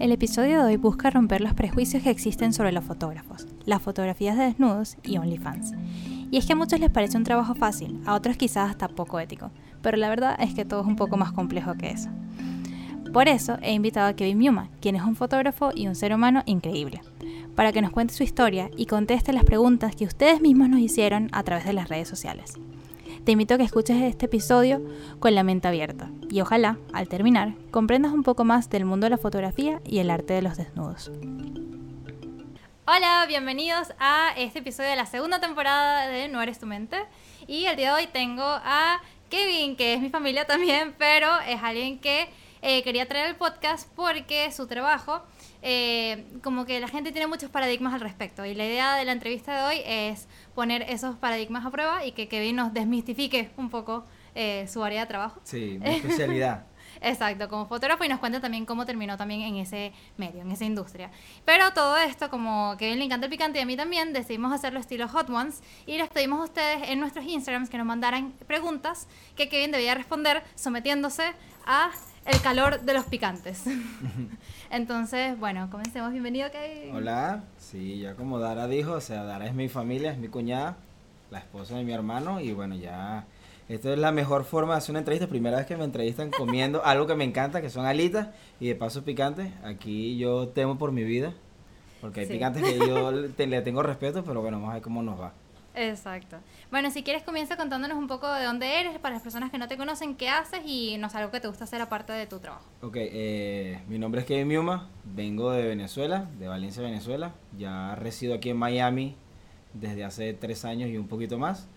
El episodio de hoy busca romper los prejuicios que existen sobre los fotógrafos, las fotografías de desnudos y OnlyFans. Y es que a muchos les parece un trabajo fácil, a otros quizás hasta poco ético, pero la verdad es que todo es un poco más complejo que eso. Por eso he invitado a Kevin Miuma, quien es un fotógrafo y un ser humano increíble, para que nos cuente su historia y conteste las preguntas que ustedes mismos nos hicieron a través de las redes sociales. Te invito a que escuches este episodio con la mente abierta y ojalá, al terminar, comprendas un poco más del mundo de la fotografía y el arte de los desnudos. Hola, bienvenidos a este episodio de la segunda temporada de No eres tu mente. Y el día de hoy tengo a Kevin, que es mi familia también, pero es alguien que eh, quería traer el podcast porque su trabajo, eh, como que la gente tiene muchos paradigmas al respecto. Y la idea de la entrevista de hoy es poner esos paradigmas a prueba y que Kevin nos desmistifique un poco eh, su área de trabajo. Sí, mi especialidad. Exacto, como fotógrafo y nos cuenta también cómo terminó también en ese medio, en esa industria. Pero todo esto, como Kevin le encanta el picante y a mí también, decidimos hacerlo estilo Hot Ones y les pedimos a ustedes en nuestros Instagrams que nos mandaran preguntas que Kevin debía responder sometiéndose a el calor de los picantes. Entonces, bueno, comencemos. Bienvenido, Kevin. Hola, sí, ya como Dara dijo, o sea, Dara es mi familia, es mi cuñada, la esposa de mi hermano y bueno, ya esta es la mejor forma de hacer una entrevista. Primera vez que me entrevistan comiendo algo que me encanta, que son alitas y de paso picantes. Aquí yo temo por mi vida, porque hay picantes que yo le tengo respeto, pero bueno, vamos a ver cómo nos va. Exacto. Bueno, si quieres comienza contándonos un poco de dónde eres, para las personas que no te conocen, qué haces y no sé, algo que te gusta hacer aparte de tu trabajo. Ok, eh, mi nombre es Kevin Miuma, vengo de Venezuela, de Valencia, Venezuela. Ya resido aquí en Miami desde hace tres años y un poquito más.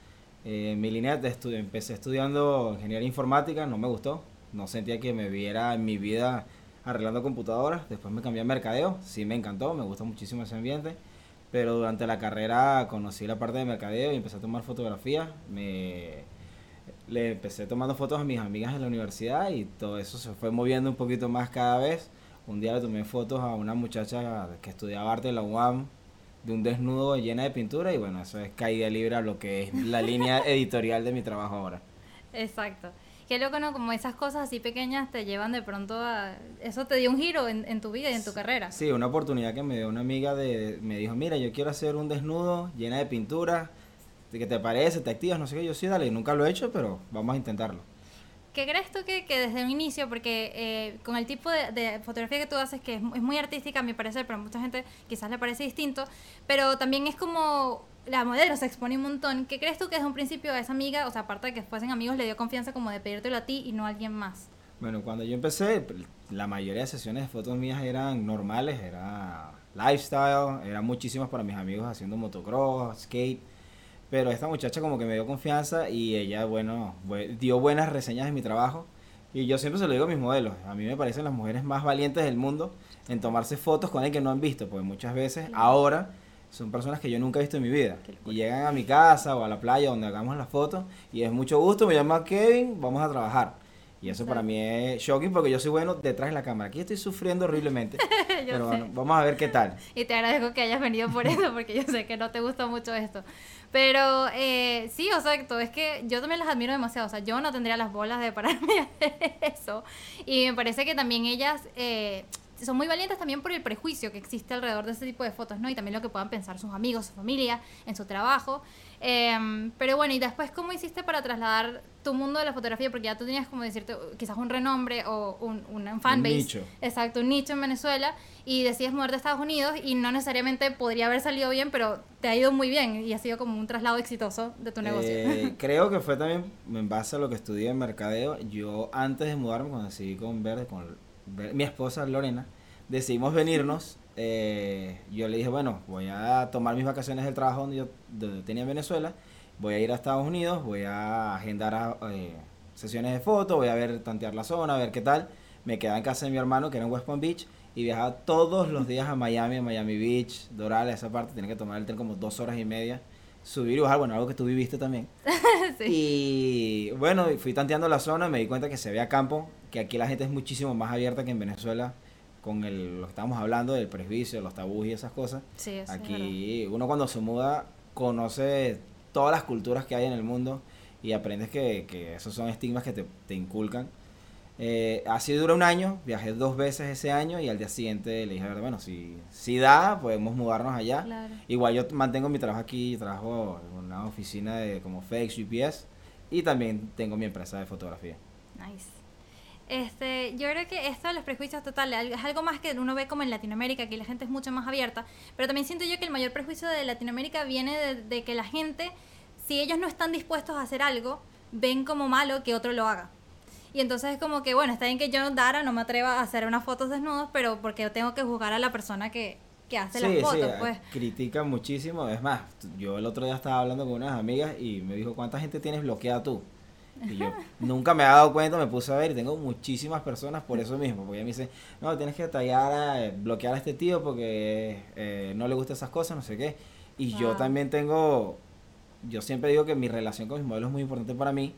Eh, mi línea de estudio, empecé estudiando ingeniería informática, no me gustó, no sentía que me viera en mi vida arreglando computadoras. Después me cambié a mercadeo, sí me encantó, me gusta muchísimo ese ambiente pero durante la carrera conocí la parte de mercadeo y empecé a tomar fotografías. Me le empecé tomando fotos a mis amigas en la universidad y todo eso se fue moviendo un poquito más cada vez. Un día le tomé fotos a una muchacha que estudiaba arte en la UAM de un desnudo llena de pintura y bueno, eso es caída libre a lo que es la línea editorial de mi trabajo ahora. Exacto. Qué loco, ¿no? Como esas cosas así pequeñas te llevan de pronto a... Eso te dio un giro en, tu vida y en tu carrera. Sí, una oportunidad que me dio una amiga de... Me dijo, mira, yo quiero hacer un desnudo llena de pintura. ¿Qué te parece? ¿Te activas? No sé qué. Yo sí, dale. Nunca lo he hecho, pero vamos a intentarlo. ¿Qué crees tú que, que desde un inicio, porque eh, con el tipo de, fotografía que tú haces, que es, es, muy artística a mi parecer, pero a mucha gente quizás le parece distinto, pero también es como la modelo se expone un montón. ¿Qué crees tú que desde un principio a esa amiga, o sea, aparte de que fuesen amigos, le dio confianza como de pedírtelo a ti y no a alguien más? Bueno, cuando yo empecé, la mayoría de sesiones de fotos mías eran normales, era lifestyle, eran muchísimas para mis amigos haciendo motocross, skate. Pero esta muchacha como que me dio confianza y ella, bueno, dio buenas reseñas de mi trabajo. Y yo siempre se lo digo a mis modelos. A mí me parecen las mujeres más valientes del mundo en tomarse fotos con alguien que no han visto. Porque muchas veces ahora son personas que yo nunca he visto en mi vida. Y llegan a mi casa o a la playa donde hagamos la foto y es mucho gusto, me llama Kevin, vamos a trabajar. Y eso para mí es shocking porque yo soy bueno detrás de la cámara. Aquí estoy sufriendo horriblemente. pero bueno, vamos a ver qué tal. Y te agradezco que hayas venido por eso porque yo sé que no te gusta mucho esto. Pero eh, sí, exacto, es que yo también las admiro demasiado. O sea, yo no tendría las bolas de pararme a hacer eso. Y me parece que también ellas... Eh, son muy valientes también por el prejuicio que existe alrededor de este tipo de fotos, ¿no? Y también lo que puedan pensar sus amigos, su familia, en su trabajo. Em, pero bueno, y después, ¿cómo hiciste para trasladar tu mundo de la fotografía? Porque ya tú tenías, como decirte, quizás un renombre o un, un fanbase. Un nicho. Exacto, un nicho en Venezuela. Y decides moverte a Estados Unidos y no necesariamente podría haber salido bien, pero te ha ido muy bien y ha sido como un traslado exitoso de tu negocio. Eh, creo que fue también en base a lo que estudié en mercadeo. Yo antes de mudarme, cuando decidí con Verde, con mi esposa Lorena, decidimos venirnos. Eh, yo le dije, bueno, voy a tomar mis vacaciones del trabajo donde yo tenía en Venezuela, voy a ir a Estados Unidos, voy a agendar eh, sesiones de fotos, voy a ver, tantear la zona, a ver qué tal. Me quedaba en casa de mi hermano, que era en West Palm Beach, y viajaba todos los días a Miami, a Miami Beach, Doral, esa parte, tenía que tomar el tren como dos horas y media, subir y bajar, bueno, algo que tú viviste también. Y bueno, fui tanteando la zona, me di cuenta que se veía campo, que aquí la gente es muchísimo más abierta que en Venezuela con el, lo que estábamos hablando del prejuicio, los tabús y esas cosas. aquí uno cuando se muda conoce todas las culturas que hay en el mundo y aprendes que, que esos son estigmas que te, te inculcan. Eh, así dura un año, viajé dos veces ese año y al día siguiente le dije, bueno, si, si da, podemos mudarnos allá. Igual yo mantengo mi trabajo aquí, trabajo en una oficina de como FedEx, UPS y también tengo mi empresa de fotografía. Nice. Este, yo creo que esto de los prejuicios totales es algo más que uno ve como en Latinoamérica, que la gente es mucho más abierta, pero también siento yo que el mayor prejuicio de Latinoamérica viene de, de que la gente, si ellos no están dispuestos a hacer algo, ven como malo que otro lo haga. Y entonces es como que, bueno, está bien que yo, Dara, no me atreva a hacer unas fotos desnudos, pero porque tengo que juzgar a la persona que, que hace las fotos, pues. Critican muchísimo. Es más, yo el otro día estaba hablando con unas amigas y me dijo, ¿cuánta gente tienes bloqueada tú? Y yo nunca me había dado cuenta, me puse a ver y tengo muchísimas personas por eso mismo. Porque ella me dice, no, tienes que tallar, eh, bloquear a este tío porque eh, no le gustan esas cosas, no sé qué. Y yo también tengo, yo siempre digo que mi relación con mis modelos es muy importante para mí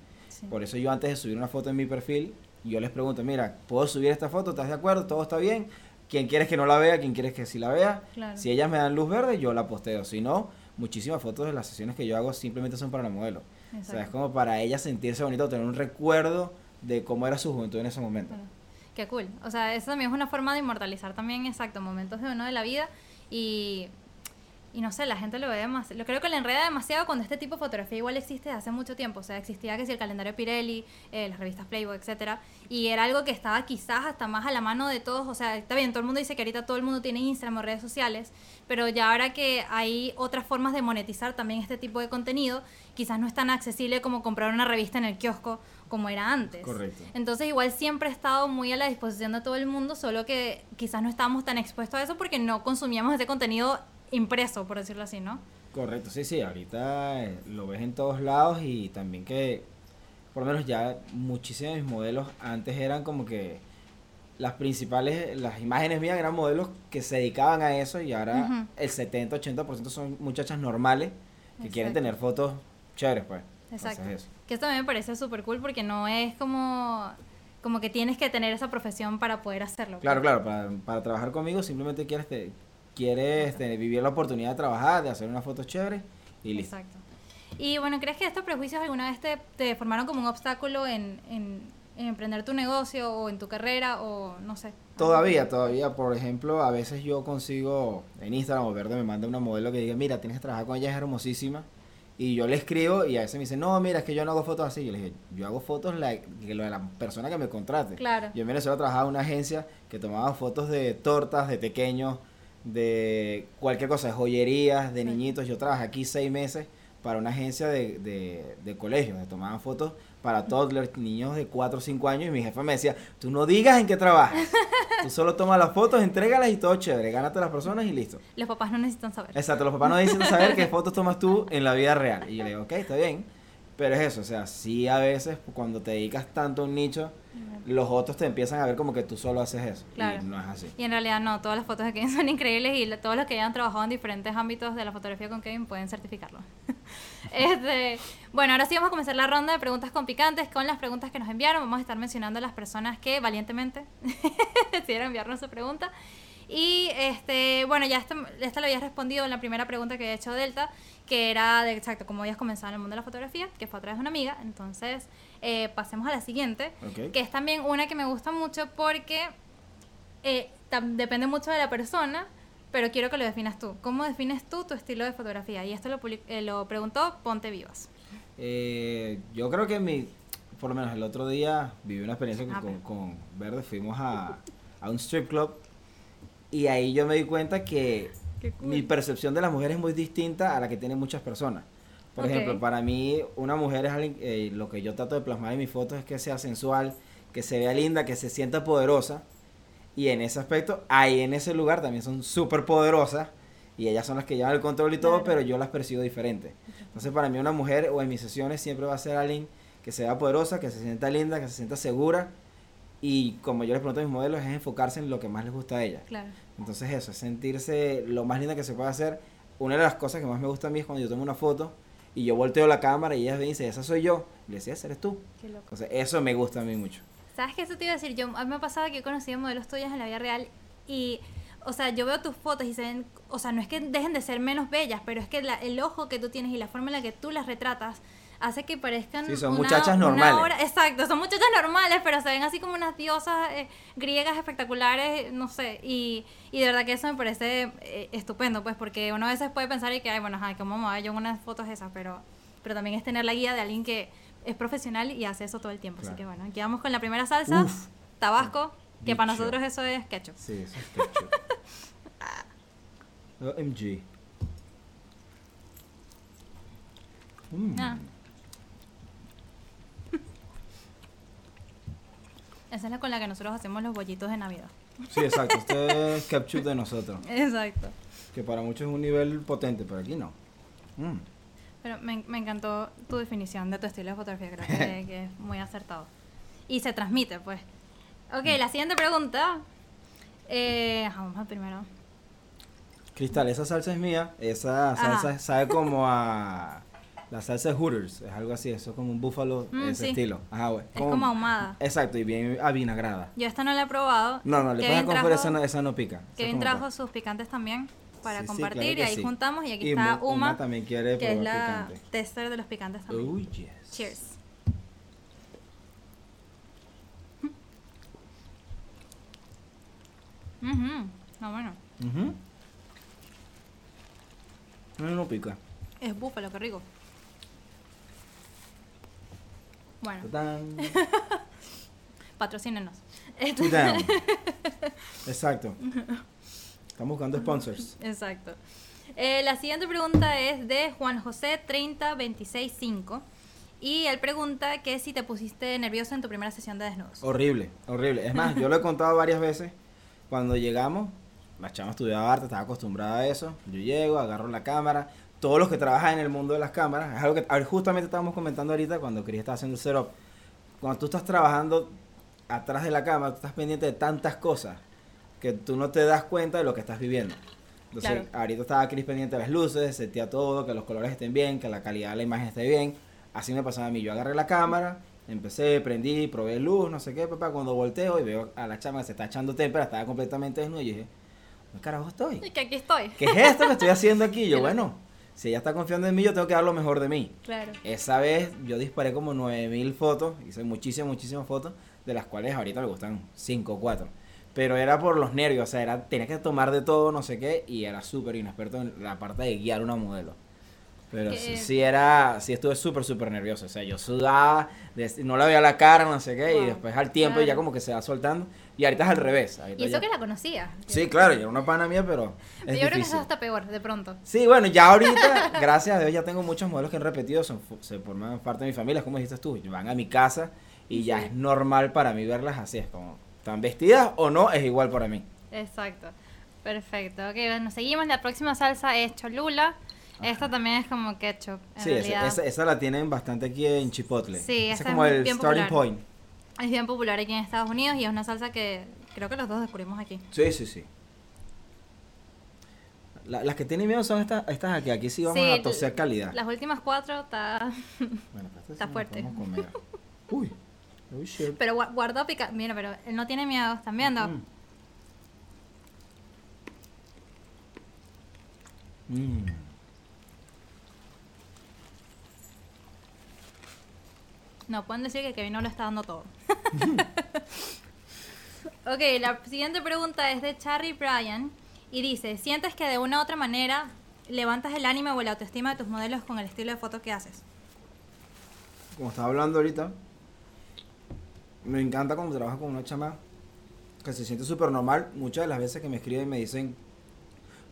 por eso yo antes de subir una foto en mi perfil, yo les pregunto, mira, ¿puedo subir esta foto? ¿Estás de acuerdo? ¿Todo está bien? ¿Quién quieres que no la vea? ¿Quién quieres que sí la vea? Si ellas me dan luz verde, yo la posteo. Si no, muchísimas fotos de las sesiones que yo hago simplemente son para la modelo. O sea, es como para ella sentirse bonito, tener un recuerdo de cómo era su juventud en ese momento. Qué cool. O sea, eso también es una forma de inmortalizar también, exacto, momentos de uno de la vida. Y y no sé, la gente lo ve demasiado. Lo creo que le enreda demasiado cuando este tipo de fotografía igual existe desde hace mucho tiempo. O sea, existía que si el calendario Pirelli, eh, las revistas Playboy, etcétera. Y era algo que estaba quizás hasta más a la mano de todos. O sea, está bien, todo el mundo dice que ahorita todo el mundo tiene Instagram o redes sociales. Pero ya ahora que hay otras formas de monetizar también este tipo de contenido, quizás no es tan accesible como comprar una revista en el kiosco como era antes. Correcto. Entonces igual siempre ha estado muy a la disposición de todo el mundo, solo que quizás no estábamos tan expuestos a eso porque no consumíamos ese contenido impreso, por decirlo así, ¿no? Correcto, sí, sí, ahorita eh, lo ves en todos lados y también que, por lo menos ya muchísimos de mis modelos antes eran como que las principales, las imágenes mías eran modelos que se dedicaban a eso y ahora el 70-80% son muchachas normales que quieren tener fotos chéveres, pues. Exacto. Que esto me parece súper cool porque no es como como que tienes que tener esa profesión para poder hacerlo. Claro, pues. claro, para, para trabajar conmigo simplemente quieres, te, quieres este, vivir la oportunidad de trabajar, de hacer una foto chévere y listo. Exacto. Y bueno, ¿crees que estos prejuicios alguna vez te, te formaron como un obstáculo en, en, emprender tu negocio o en tu carrera o no sé? Todavía, todavía, por ejemplo, a veces yo consigo en Instagram o Verde me manda una modelo que diga, mira, tienes que trabajar con ella, es hermosísima. Y yo le escribo y a veces me dice, no, mira, es que yo no hago fotos así. Yo le dije, yo hago fotos la, de la persona que me contrate. Claro. Yo en Venezuela trabajaba en una agencia que tomaba fotos de tortas, de pequeños, de cualquier cosa, de joyerías, de niñitos. Yo trabajé aquí seis meses para una agencia de, de, de colegios, me tomaban fotos para todos los niños de 4 o 5 años y mi jefe me decía, tú no digas en qué trabajas, tú solo tomas las fotos, entrégalas y todo chévere, gánate a las personas y listo. Los papás no necesitan saber. Exacto, los papás no necesitan saber qué fotos tomas tú en la vida real. Y yo le digo, ok, está bien, pero es eso, o sea, sí a veces cuando te dedicas tanto a un nicho, los otros te empiezan a ver como que tú solo haces eso. Y no es así. Y en realidad no, todas las fotos de Kevin son increíbles y todos los que hayan trabajado en diferentes ámbitos de la fotografía con Kevin pueden certificarlo. este, bueno, ahora sí vamos a comenzar la ronda de preguntas con picantes con las preguntas que nos enviaron. Vamos a estar mencionando a las personas que valientemente decidieron enviarnos su pregunta. Y este, bueno, ya esta, esta lo habías respondido en la primera pregunta que había hecho Delta, que era de exacto cómo habías comenzado en el mundo de la fotografía, que fue a través de una amiga. Entonces, eh, pasemos a la siguiente, que es también una que me gusta mucho porque eh, depende mucho de la persona, pero quiero que lo definas tú. ¿Cómo defines tú tu estilo de fotografía? Y esto lo, eh, lo preguntó Ponte Vivas. yo creo que mi, por lo menos el otro día viví una experiencia ah, con, con, Verde, fuimos a, a un strip club y ahí yo me di cuenta que mi percepción de las mujeres es muy distinta a la que tienen muchas personas. Por ejemplo, para mí una mujer es alguien, eh, lo que yo trato de plasmar en mis fotos es que sea sensual, que se vea linda, que se sienta poderosa. Y en ese aspecto, ahí en ese lugar también son súper poderosas. Y ellas son las que llevan el control y todo, pero yo las percibo diferente. Entonces para mí una mujer o en mis sesiones siempre va a ser alguien que se vea poderosa, que se sienta linda, que se sienta segura. Y como yo les pregunto a mis modelos, es enfocarse en lo que más les gusta a ellas. Entonces eso, es sentirse lo más linda que se puede hacer. Una de las cosas que más me gusta a mí es cuando yo tomo una foto y yo volteo la cámara y ellas me dicen, esa soy yo. Y le decía, esa eres tú. Qué loco. Entonces, eso me gusta a mí mucho. ¿Sabes qué? Eso te iba a decir. Yo, a mí me ha pasado que he conocido modelos tuyas en la vida real y, o sea, yo veo tus fotos y se ven, o sea, no es que dejen de ser menos bellas, pero es que el ojo que tú tienes y la forma en la que tú las retratas hace que parezcan Sí, son una- muchachas normales. exacto, son muchachas normales, pero se ven así como unas diosas eh, griegas espectaculares, no sé, y, y de verdad que eso me parece eh, estupendo, pues, porque uno a veces puede pensar y que, ay, bueno, ay, ¿cómo me voy yo en unas fotos esas? Pero, pero también es tener la guía de alguien que es profesional y hace eso todo el tiempo. Claro. Así que bueno, aquí vamos con la primera salsa, Uf. tabasco, que para nosotros eso es ketchup. Sí, eso es ketchup. OMG. Mm. Ah. Esa es la con la que nosotros hacemos los bollitos de Navidad. Sí, exacto. Este es ketchup de nosotros. Exacto. Que para muchos es un nivel potente, pero aquí no. Mm. Pero me, me encantó tu definición de tu estilo de fotografía, creo que, que es muy acertado. Y se transmite, pues. Ok, la siguiente pregunta. Eh, ajá, vamos al primero. Cristal, esa salsa es mía. Esa salsa Ajá. sabe como a. La salsa de Hooters, es algo así, eso es como un búfalo, Mm, ese sí. estilo. Ajá, güey. Es como ahumada. Exacto, y bien avinagrada. Yo esta no la he probado. No, no, le puedes conferir, esa no, esa no pica. Kevin trajo sus picantes también para Sí, sí, compartir claro y ahí juntamos y aquí Y está Mu- Uma, también quiere que es la picante. tester de los picantes también. Oh, yes. Cheers. Mhm. No, bueno. No, no pica. Es búfalo, qué rico. Bueno, patrocínenos. Exacto. Estamos buscando sponsors. Exacto. Eh, la siguiente pregunta es de Juan José 30265 y él pregunta que si te pusiste nervioso en tu primera sesión de desnudos. Horrible, horrible. Es más, yo lo he contado varias veces. Cuando llegamos, la chama estudiaba arte, estaba acostumbrada a eso. Yo llego, agarro la cámara. Todos los que trabajan en el mundo de las cámaras, es algo que a ver, justamente estábamos comentando ahorita cuando Cris estaba haciendo el setup. Cuando tú estás trabajando atrás de la cámara, tú estás pendiente de tantas cosas que tú no te das cuenta de lo que estás viviendo. Entonces, Claro. ahorita estaba Cris pendiente de las luces, setía todo, que los colores estén bien, que la calidad de la imagen esté bien. Así me pasaba a mí. Yo agarré la cámara, empecé, prendí, probé luz, no sé qué, papá. Cuando volteo y veo a la chama que se está echando témpera, estaba completamente desnuda y dije, ¿qué carajo estoy? Y que aquí estoy. ¿Qué es esto que estoy haciendo aquí? Yo, bueno, si ella está confiando en mí, yo tengo que dar lo mejor de mí. Claro. Esa vez yo disparé como 9000 fotos, hice muchísimas, muchísimas fotos, de las cuales ahorita me gustan 5 o 4. Pero era por los nervios, o sea, era, tenía que tomar de todo, no sé qué, y era súper inexperto en la parte de guiar una modelo. Pero sí, sí era, sí estuve súper, súper nervioso. O sea, yo sudaba, no le veía la cara, no sé qué, y después al tiempo ya Claro. como que se va soltando. Y ahorita es al revés. Y eso ya- que la conocía. Sí, claro, yo era una pana mía, pero es Yo creo que eso difícil. es hasta peor, de pronto. Sí, bueno, ya ahorita, gracias a Dios, ya tengo muchos modelos que han repetido, son, se forman parte de mi familia, como dijiste tú, van a mi casa y ya Sí. es normal para mí verlas así, es como, están vestidas o no, es igual para mí. Exacto. Perfecto. Ok, bueno, seguimos. La próxima salsa es cholula. Esta también es como ketchup. En sí, esa, la tienen bastante aquí en Chipotle. Sí, esa es como es el starting popular. point. Es bien popular aquí en Estados Unidos y es una salsa que creo que los dos descubrimos aquí. Sí, sí, sí. La- las que tienen miedo son estas, estas aquí, aquí sí vamos Sí, a toser calidad. Las últimas cuatro está... Bueno, está fuerte. comer. Uy, uy, shit. Pero gua- guardó pica... Mira, pero él no tiene miedo. ¿Están viendo? Mm. Mm. No, pueden decir que Kevin no lo está dando todo. ok, la siguiente pregunta es de Charlie Bryan y dice, ¿sientes que de una u otra manera levantas el ánimo o la autoestima de tus modelos con el estilo de foto que haces? como estaba hablando ahorita, me encanta cuando trabajo con una chama que se siente súper normal. Muchas de las veces que me escriben me dicen,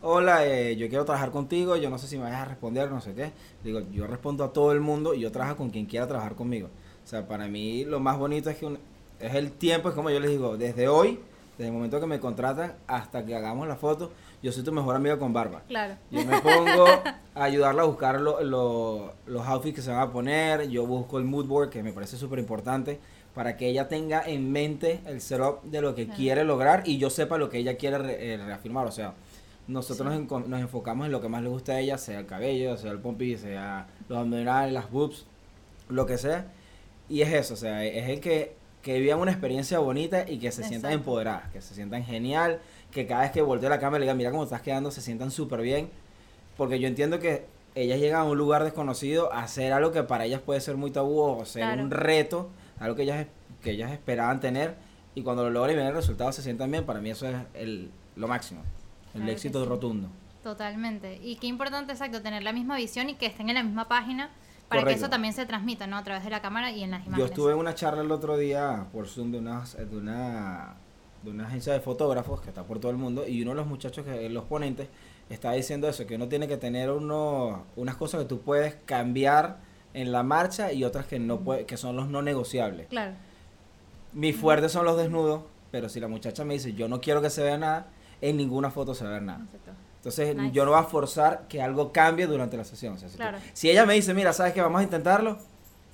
hola, eh, yo quiero trabajar contigo, yo no sé si me vas a responder, no sé qué. Digo, yo respondo a todo el mundo y yo trabajo con quien quiera trabajar conmigo. O sea, para mí lo más bonito es que un- es el tiempo, es como yo les digo, desde hoy, desde el momento que me contratan hasta que hagamos la foto, yo soy tu mejor amigo con barba. Claro. Yo me pongo a ayudarla a buscar lo- lo- los outfits que se van a poner. Yo busco el mood board, que me parece súper importante, para que ella tenga en mente el setup de lo que Claro. quiere lograr y yo sepa lo que ella quiere re- eh, reafirmar. O sea, nosotros Sí. nos, nos enfocamos en lo que más le gusta a ella, sea el cabello, sea el pompi, sea los abdominales, las boobs, lo que sea. Y es eso, o sea, es el que, que vivan una experiencia bonita y que se sientan empoderadas, que se sientan genial, que cada vez que voltee la cámara y le digan, mira cómo estás quedando, se sientan súper bien. Porque yo entiendo que ellas llegan a un lugar desconocido a hacer algo que para ellas puede ser muy tabú o ser Claro. un reto, algo que ellas, que ellas esperaban tener y cuando lo logran y ven el resultado se sientan bien, para mí eso es el, lo máximo, el Claro éxito sí. rotundo. Totalmente. Y qué importante, exacto, tener la misma visión y que estén en la misma página para que eso también se transmita, ¿no? A través de la cámara y en las imágenes. Yo estuve en una charla el otro día por Zoom de, unas, de, una, de una agencia de fotógrafos que está por todo el mundo y uno de los muchachos, que los ponentes, estaba diciendo eso, que uno tiene que tener uno, unas cosas que tú puedes cambiar en la marcha y otras que no puede, que son los no negociables. Claro. Mi fuerte son los desnudos, pero si la muchacha me dice yo no quiero que se vea nada, en ninguna foto se va a ver nada. Exacto. Entonces Nice. yo no voy a forzar que algo cambie durante la sesión. O sea, si, tú- Claro. si ella me dice, mira, ¿sabes que Vamos a intentarlo,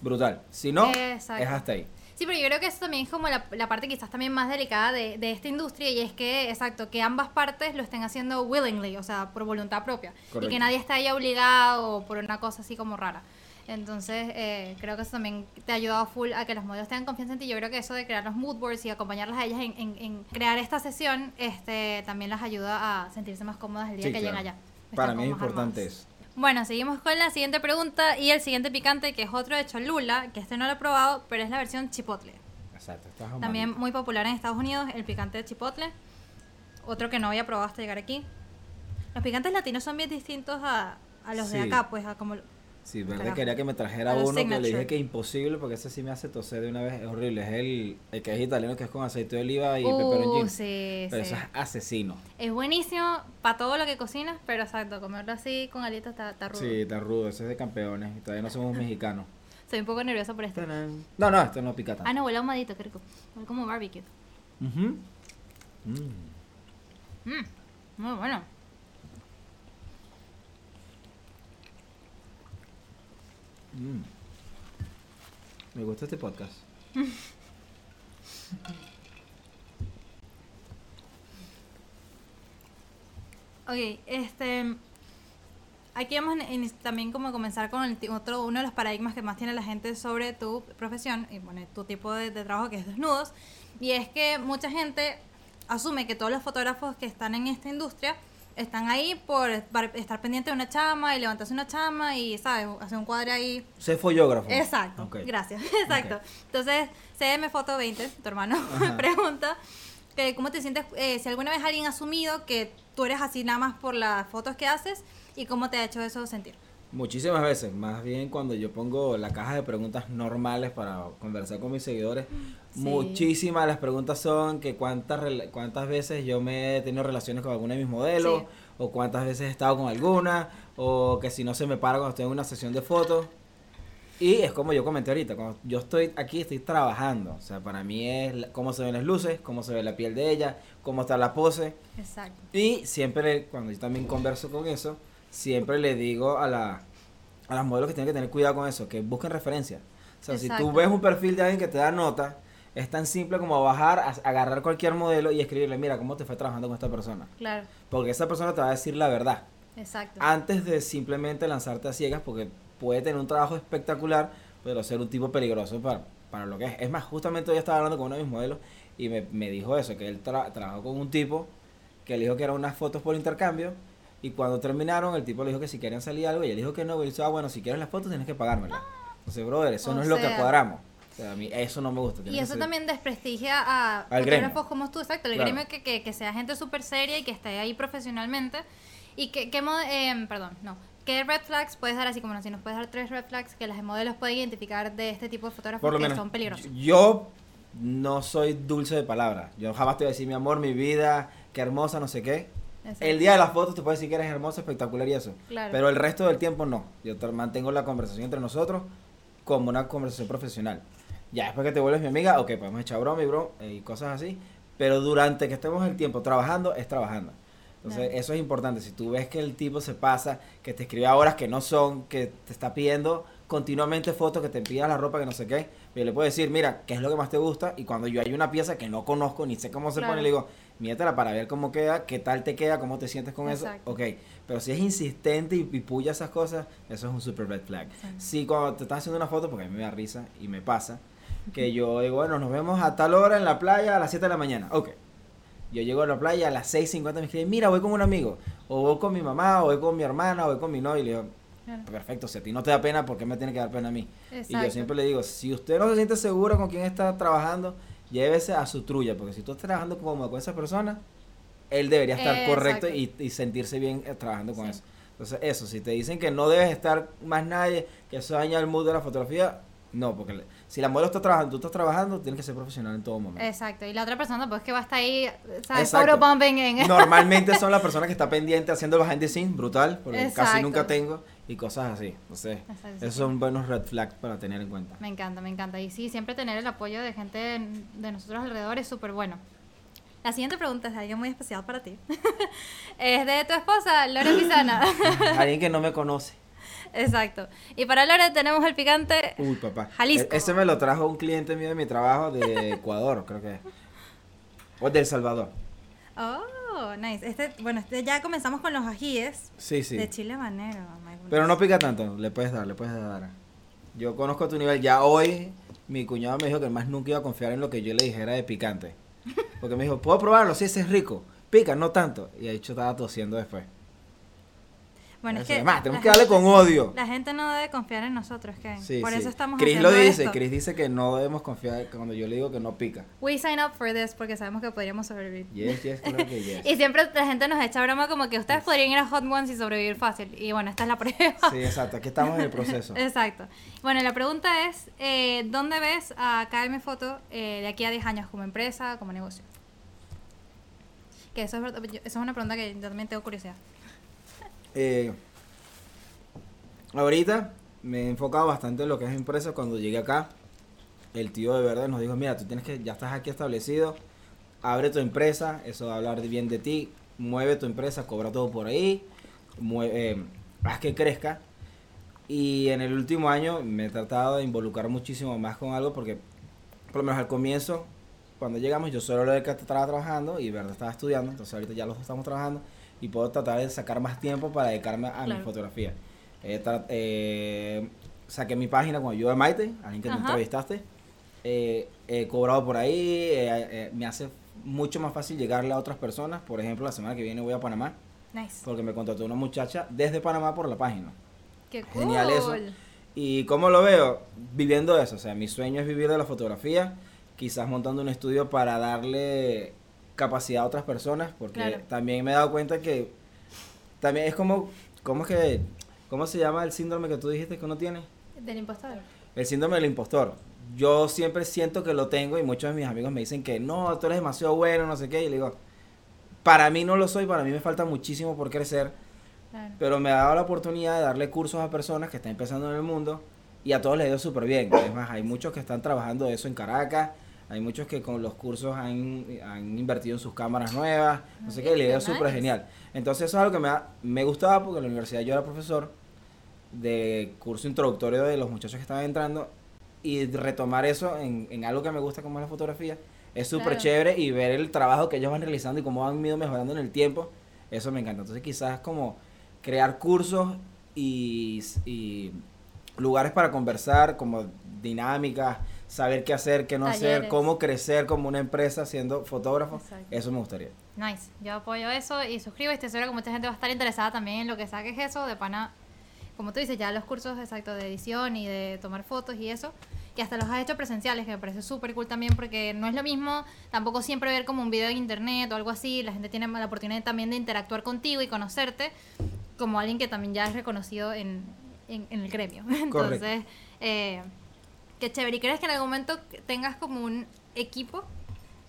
brutal. Si no, Exacto. es hasta ahí. Sí, pero yo creo que eso también es como la, la parte quizás también más delicada de, de esta industria y es que, exacto, que ambas partes lo estén haciendo willingly, o sea, por voluntad propia. Y que nadie esté ahí obligado o por una cosa así como rara. Entonces, eh, creo que eso también te ha ayudado full a que los modelos tengan confianza en ti. Yo creo que eso de crear los mood boards y acompañarlas a ellas en, en- en crear esta sesión, este, también las ayuda a sentirse más cómodas el día Sí, que claro. lleguen allá. Para Están mí es importante eso. Bueno, seguimos con la siguiente pregunta y el siguiente picante, que es otro de Cholula, que este no lo he probado, pero es la versión chipotle. Exacto. estás También amarito. muy popular en Estados Unidos, el picante de chipotle. Otro que no había probado hasta llegar aquí. Los picantes latinos son bien distintos a, a los de acá, pues, a como... Sí, Carajo. quería que me trajera uno que le signature. dije que es imposible porque ese sí me hace toser de una vez. Es horrible. Es el, el que es italiano que es con aceite de oliva y Uh, pepperoncino. sí, Pero sí. eso es asesino. Es buenísimo para todo lo que cocinas, pero exacto, comerlo así con alitas está, está rudo. Sí, está rudo. Ese es de campeones. Y todavía no somos mexicanos. Soy un poco nerviosa por esto. No, no, esto no pica tanto. Ah, no, huele ahumadito, qué rico. Huele como barbecue. Ujú. Mm. Mm, muy bueno. Mm. Me gusta este podcast. Ok, este. Aquí vamos a también como comenzar con el otro, uno de los paradigmas que más tiene la gente sobre tu profesión y bueno, tu tipo de trabajo que es desnudos. Y es que mucha gente asume que todos los fotógrafos que están en esta industria están ahí por estar pendiente de una chama y levantarse una chama y, ¿sabes? Hacer un cuadro ahí Soy follógrafo. Exacto, gracias, exacto. Entonces, CM Foto 20, tu hermano, me pregunta que cómo te sientes, eh, si alguna vez alguien ha asumido que tú eres así nada más por las fotos que haces y cómo te ha hecho eso sentir. Muchísimas veces, más bien cuando yo pongo la caja de preguntas normales para conversar con mis seguidores, Sí. muchísimas las preguntas son que cuántas cuántas veces yo me he tenido relaciones con alguna de mis modelos, Sí. o cuántas veces he estado con alguna, o que si no se me para cuando estoy en una sesión de fotos. Y es como yo comenté ahorita, cuando yo estoy aquí estoy trabajando, o sea, para mí es cómo se ven las luces, cómo se ve la piel de ella, cómo está la pose. Exacto. Y siempre, cuando yo también converso con eso, siempre le digo a, la, a las modelos que tienen que tener cuidado con eso, que busquen referencias. O sea, si tú ves un perfil de alguien que te da nota, es tan simple como bajar, a- agarrar cualquier modelo y escribirle, mira, ¿cómo te fue trabajando con esta persona? Claro, Porque esa persona te va a decir la verdad. exacto. Antes de simplemente lanzarte a ciegas, porque puede tener un trabajo espectacular, pero ser un tipo peligroso para, para lo que es. Es más, justamente hoy estaba hablando con uno de mis modelos y me, me dijo eso, que él tra- trabajó con un tipo que le dijo que eran unas fotos por intercambio y cuando terminaron el tipo le dijo que si querían salir algo y él dijo que no, y él dijo, ah, bueno, si quieres las fotos tienes que pagármela. Entonces, brother, eso O no es lo que cuadramos. O sea, a mí eso no me gusta. Y eso también desprestigia a fotógrafos como tú, exacto, el Claro. gremio que, que, que sea gente súper seria y que esté ahí profesionalmente. Y que, que em, perdón, no. ¿Qué red flags puedes dar así como no, si nos puedes dar tres red flags que las modelos pueden identificar de este tipo de fotógrafos que menos son peligrosos? yo no soy dulce de palabra yo jamás te voy a decir mi amor mi vida qué hermosa no sé qué Exacto. el día de las fotos te puedo decir que eres hermosa espectacular y eso. Claro. pero el resto del tiempo no. Yo te mantengo la conversación entre nosotros como una conversación profesional. Ya después que te vuelves mi amiga ok podemos echar broma y bro eh, y cosas así. Pero durante que estemos el tiempo trabajando es trabajando. Entonces eso es importante. Si tú ves que el tipo se pasa que te escribe a horas que no son que te está pidiendo continuamente fotos que te pida la ropa que no sé qué yo le puedo decir mira qué es lo que más te gusta y cuando yo hay una pieza que no conozco ni sé cómo se Claro. pone le digo míratela para ver cómo queda qué tal te queda cómo te sientes con Exacto. eso ok pero si es insistente y, y puya esas cosas eso es un super red flag Exacto. si cuando te estás haciendo una foto porque a mí me da risa y me pasa que yo digo bueno nos vemos a tal hora en la playa a las 7 de la mañana ok yo llego a la playa a las 6.50 me escriben, mira, voy con un amigo, o voy con mi mamá, o voy con mi hermana, o voy con mi novio, y le digo, Claro. perfecto, si a ti no te da pena, ¿por qué me tiene que dar pena a mí? Y yo Exacto. siempre le digo, si usted no se siente seguro con quién está trabajando, llévese a su trulla, porque si tú estás trabajando cómodo con esa persona, él debería estar Eh, correcto y, sentirse bien eh, trabajando con Sí. eso. Entonces, eso, si te dicen que no debes estar más nadie, que eso daña el mood de la fotografía, no, porque le- si la modelo está trabajando, tú estás trabajando, tienes que ser profesional en todo momento. Exacto. Y la otra persona, pues que va a estar ahí, ¿sabes? Photobombing en. Normalmente son las personas que están pendientes haciendo el behind the scenes, brutal, porque casi nunca tengo, y cosas así. Exacto, sí, esos son buenos red flags para tener en cuenta. Me encanta, me encanta. Y sí, siempre tener el apoyo de gente de nosotros alrededor es súper bueno. La siguiente pregunta es de alguien muy especial para ti. es de tu esposa, Lore Pisana. Alguien que no me conoce. Exacto. Y para Lore tenemos el picante. Uy, papá. Jalisco. E- Ese me lo trajo un cliente mío de mi trabajo de Ecuador, creo que. es. O de El Salvador. Oh, nice. Este, bueno, este ya comenzamos con los ajíes Sí, sí. de chile habanero. Pero no pica tanto, le puedes dar, le puedes dar. Yo conozco tu nivel. Ya hoy mi cuñado me dijo que más nunca iba a confiar en lo que yo le dijera de picante. Porque me dijo, ¿puedo probarlo? Sí, ese es rico. Pica, no tanto. Y de hecho estaba tosiendo después. Bueno, es que. Además, tenemos que darle gente- con odio. La gente no debe confiar en nosotros, Kevin. Sí, Por sí. eso estamos Chris haciendo lo dice, esto. Chris dice que no debemos confiar cuando yo le digo que no pica. We sign up for this porque sabemos que podríamos sobrevivir. Yes, yes, claro que yes. Y siempre la gente nos echa broma como que ustedes podrían ir a Hot Ones y sobrevivir fácil. Y bueno, esta es la prueba. Sí, exacto, aquí estamos en el proceso. Exacto. Bueno, la pregunta es, eh, ¿dónde ves a KM Foto eh, de aquí a 10 años como empresa, como negocio? Que eso es, eso es una pregunta que yo también tengo curiosidad. Eh, ahorita me he enfocado bastante en lo que es empresa. Cuando llegué acá, el tío de verdad nos dijo, mira, tú tienes que, ya estás aquí establecido, abre tu empresa, eso va a hablar bien de ti, mueve tu empresa, cobra todo por ahí, mue- eh, haz que crezca. Y en el último año me he tratado de involucrar muchísimo más con algo porque, por lo menos al comienzo, cuando llegamos, yo solo era el que estaba trabajando y Verdad estaba estudiando, entonces ahorita ya los estamos trabajando y puedo tratar de sacar más tiempo para dedicarme a mi fotografía. Eh, eh, saqué mi página con ayuda de Maite, alguien que te Ajá. entrevistaste. Eh, he cobrado por ahí, me hace mucho más fácil llegarle a otras personas. Por ejemplo, la semana que viene voy a Panamá Nice. porque me contrató una muchacha desde Panamá por la página. Qué cool. Genial eso. ¿Y cómo lo veo? Viviendo eso. O sea, mi sueño es vivir de la fotografía, quizás montando un estudio para darle capacidad a otras personas, porque Claro. también me he dado cuenta que también es como, ¿cómo es que, cómo se llama el síndrome que tú dijiste que uno tiene? Del impostor. El síndrome del impostor. Yo siempre siento que lo tengo y muchos de mis amigos me dicen que no, tú eres demasiado bueno, no sé qué, y le digo, para mí no lo soy, para mí me falta muchísimo por crecer, Claro. pero me ha dado la oportunidad de darle cursos a personas que están empezando en el mundo y a todos les ha ido súper bien. Es más, hay muchos que están trabajando eso en Caracas, hay muchos que con los cursos han, han invertido en sus cámaras nuevas, no sé qué, ha ido Nice. súper genial. Entonces eso es algo que me, ha- me gustaba porque en la universidad yo era profesor de curso introductorio de los muchachos que estaban entrando y retomar eso en, en algo que me gusta como es la fotografía es súper Claro. chévere y ver el trabajo que ellos van realizando y cómo han ido mejorando en el tiempo, eso me encanta. Entonces quizás como crear cursos y, y lugares para conversar, como dinámicas, saber qué hacer, qué no hacer, Talleres. cómo crecer como una empresa siendo fotógrafo, Exacto. eso me gustaría. Nice. Yo apoyo eso y suscribo y estoy segura que mucha gente va a estar interesada también en lo que saques eso de pana. Como tú dices, ya los cursos exactos de edición y de tomar fotos y eso. Y hasta los has hecho presenciales, que me parece súper cool también porque no es lo mismo tampoco siempre ver como un video en internet o algo así. La gente tiene la oportunidad también de interactuar contigo y conocerte como alguien que también ya es reconocido en, en, en el gremio. Entonces, eh, qué chévere. ¿Y crees que en algún momento tengas como un equipo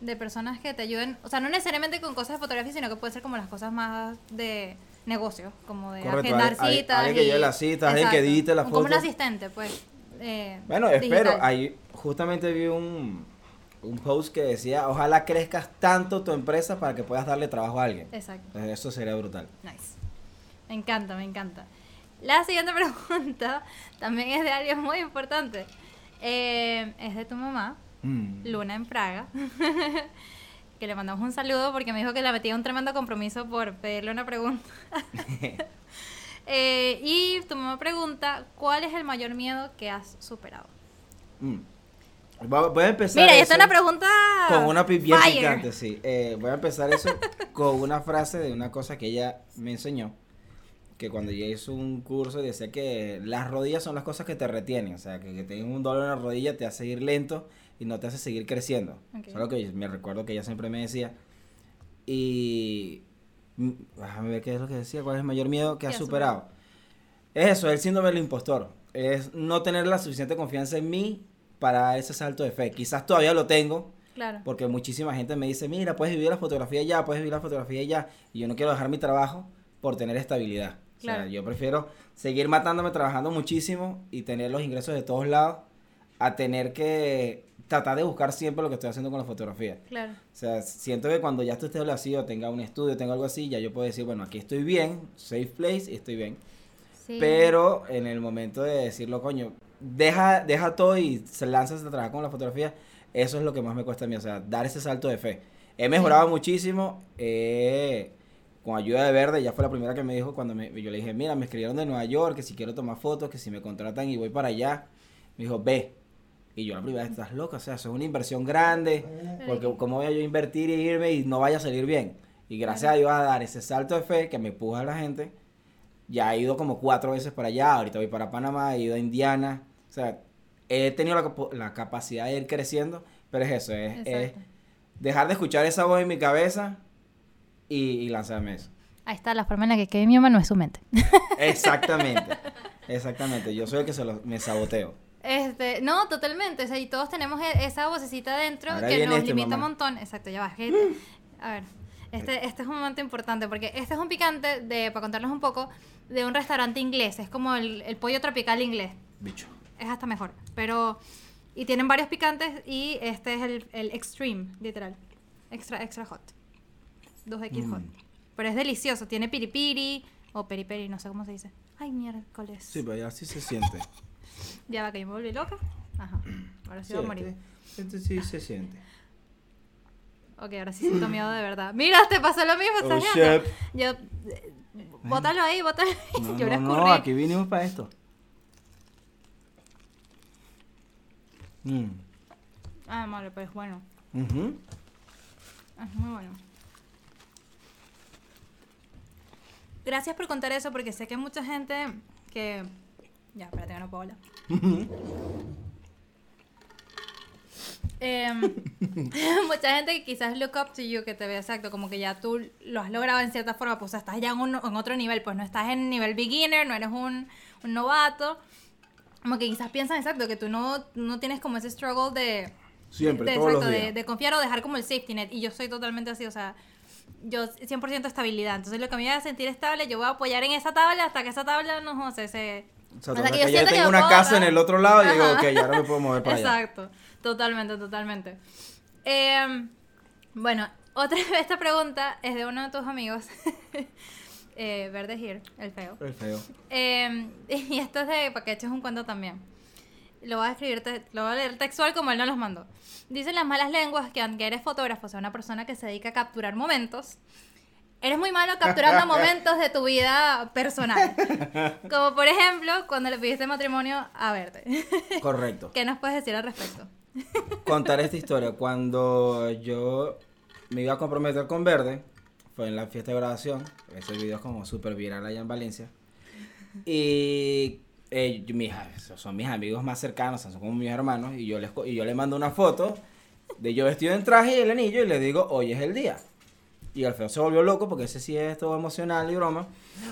de personas que te ayuden? O sea, no necesariamente con cosas de fotografía, sino que puede ser como las cosas más de negocio, como de Correcto, agendar al- citas. alguien que lleve las citas, alguien que edite las Un- Como un fotos. asistente, pues. eh, Bueno, espero. digital. Ahí justamente vi un, un post que decía, ojalá crezcas tanto tu empresa para que puedas darle trabajo a alguien. Exacto. Entonces, Eso sería brutal. Nice. Me encanta, me encanta. La siguiente pregunta también es de alguien muy importante. Eh, es de tu mamá, Mm. Luna en Praga. que le mandamos un saludo porque me dijo que la metía un tremendo compromiso por pedirle una pregunta. Eh, y tu mamá pregunta, ¿cuál es el mayor miedo que has superado? Mm. Voy a empezar Mira, esta es una pregunta con una bien picante, sí. Eh, voy a empezar eso con una frase de una cosa que ella me enseñó, que cuando yo hice un curso decía que las rodillas son las cosas que te retienen, o sea, que, que tengas un dolor en la rodilla te hace ir lento y no te hace seguir creciendo. Ok. Eso es lo que me recuerdo que ella siempre me decía. Y mm, déjame ver qué es lo que decía, cuál es el mayor miedo que has superado. Es eso, el síndrome del impostor. Es no tener la suficiente confianza en mí para ese salto de fe. Quizás todavía lo tengo, Claro. porque muchísima gente me dice, mira, puedes vivir la fotografía ya, puedes vivir la fotografía ya. Y yo no quiero dejar mi trabajo por tener estabilidad. O sea, yo prefiero seguir matándome trabajando muchísimo y tener los ingresos de todos lados a tener que tratar de buscar siempre lo que estoy haciendo con la fotografía. Claro. O sea, siento que cuando ya esto esté establecido, tenga un estudio, tenga algo así, ya yo puedo decir, bueno, aquí estoy bien, safe place y estoy bien. Sí. Pero en el momento de decirlo, coño, deja, deja todo y se lanza a trabajar con la fotografía, eso es lo que más me cuesta a mí, o sea, dar ese salto de fe. He mejorado muchísimo, eh, con ayuda de Verde, ya fue la primera que me dijo cuando me- yo le dije, mira, me escribieron de Nueva York, que si quiero tomar fotos, que si me contratan y voy para allá, me dijo, ve. Y yo la primera vez, estás loca, o sea, eso es una inversión grande, porque cómo voy a yo invertir y irme y no vaya a salir bien. Y gracias a Dios a dar ese salto de fe que me puja a la gente, ya he ido como cuatro veces para allá, ahorita voy para Panamá, he ido a Indiana, o sea, he tenido la, capacidad de ir creciendo, pero es eso, es, dejar de escuchar esa voz en mi cabeza y, y lanzarme eso. Ahí está la forma en la que Kevin Newman no es su mente. Exactamente, exactamente, yo soy el que se lo- me saboteo. Este, no, totalmente. O sea, y todos tenemos e- esa vocecita dentro Ahora que nos este, limita mamá. un montón. Exacto, ya va. es que- a ver, este, este es un momento importante porque este es un picante de, para contarles un poco, de un restaurante inglés. Es como el, el pollo tropical inglés. Bicho. Es hasta mejor. Pero, y tienen varios picantes y este es el, el extreme, literal. Extra, extra hot. 2X hot. Mm. Pero es delicioso. Tiene piripiri o periperi, no sé cómo se dice. Ay, miércoles. Sí, pero así se siente. Ya va, que yo me volví loca. Ajá. Ahora sí, voy a morir. Este, este sí se siente. Ok, ahora sí siento miedo de verdad. Mira, te pasó lo mismo, Oh, estás. Yo. eh, Bótalo ahí, bótalo ahí. No, yo no, escurrí. no, aquí vinimos para esto. Mm. Ah, vale, pues bueno. Es muy bueno. Gracias por contar eso porque sé que hay mucha gente que. Ya, espérate que no puedo hablar. Em, mucha gente que quizás look up to you, que te ve exacto, como que ya tú lo has logrado en cierta forma, pues estás ya en, un- en otro nivel, pues no estás en nivel beginner, no eres un, un novato. Como que quizás piensan exacto, que tú no, no tienes como ese struggle de, Siempre, de, todos los exacto, de- días. de confiar o dejar como el safety net. Y yo soy totalmente así, o sea, yo 100% estabilidad. Entonces, lo que me hace sentir estable, yo voy a apoyar en esa tabla hasta que esa tabla no no sé, se. O sea, hasta hasta que que yo yo que tengo una puedo casa en el otro lado y digo, ok, ya ahora me puedo mover para allá. Exacto, totalmente, totalmente. Eh, bueno, otra esta pregunta es de uno de tus amigos, eh, Verde Here, el feo. El feo. Eh, y esto es de para que eches un cuento también. Lo voy a escribir, te- lo voy a leer textual como él nos los mandó. Dicen las malas lenguas que aunque eres fotógrafo, o sea, una persona que se dedica a capturar momentos, eres muy malo capturando momentos de tu vida personal. Como por ejemplo, cuando le pidiste matrimonio a Verde. Correcto. ¿Qué nos puedes decir al respecto? Contar esta historia. Cuando yo me iba a comprometer con Verde, fue en la fiesta de graduación. Ese video es como súper viral allá en Valencia. Y eh, mis, son mis amigos más cercanos, son como mis hermanos. Y yo les, y yo le mando una foto de yo vestido en traje y el anillo y le digo, hoy es el día. Y el feo se volvió loco porque ese sí es todo emocional y broma.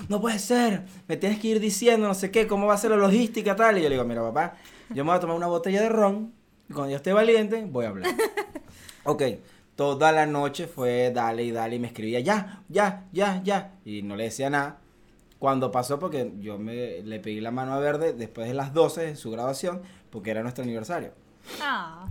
No puede ser, me tienes que ir diciendo no sé qué, cómo va a ser la logística tal. Y yo le digo, mira papá, yo me voy a tomar una botella de ron y cuando yo esté valiente voy a hablar. ok, toda la noche fue dale y dale y me escribía ya, ya, ya, ya. Y no le decía nada. Cuando pasó, porque yo me, le pedí la mano a Verde después de las 12 de su graduación, porque era nuestro aniversario. Ah,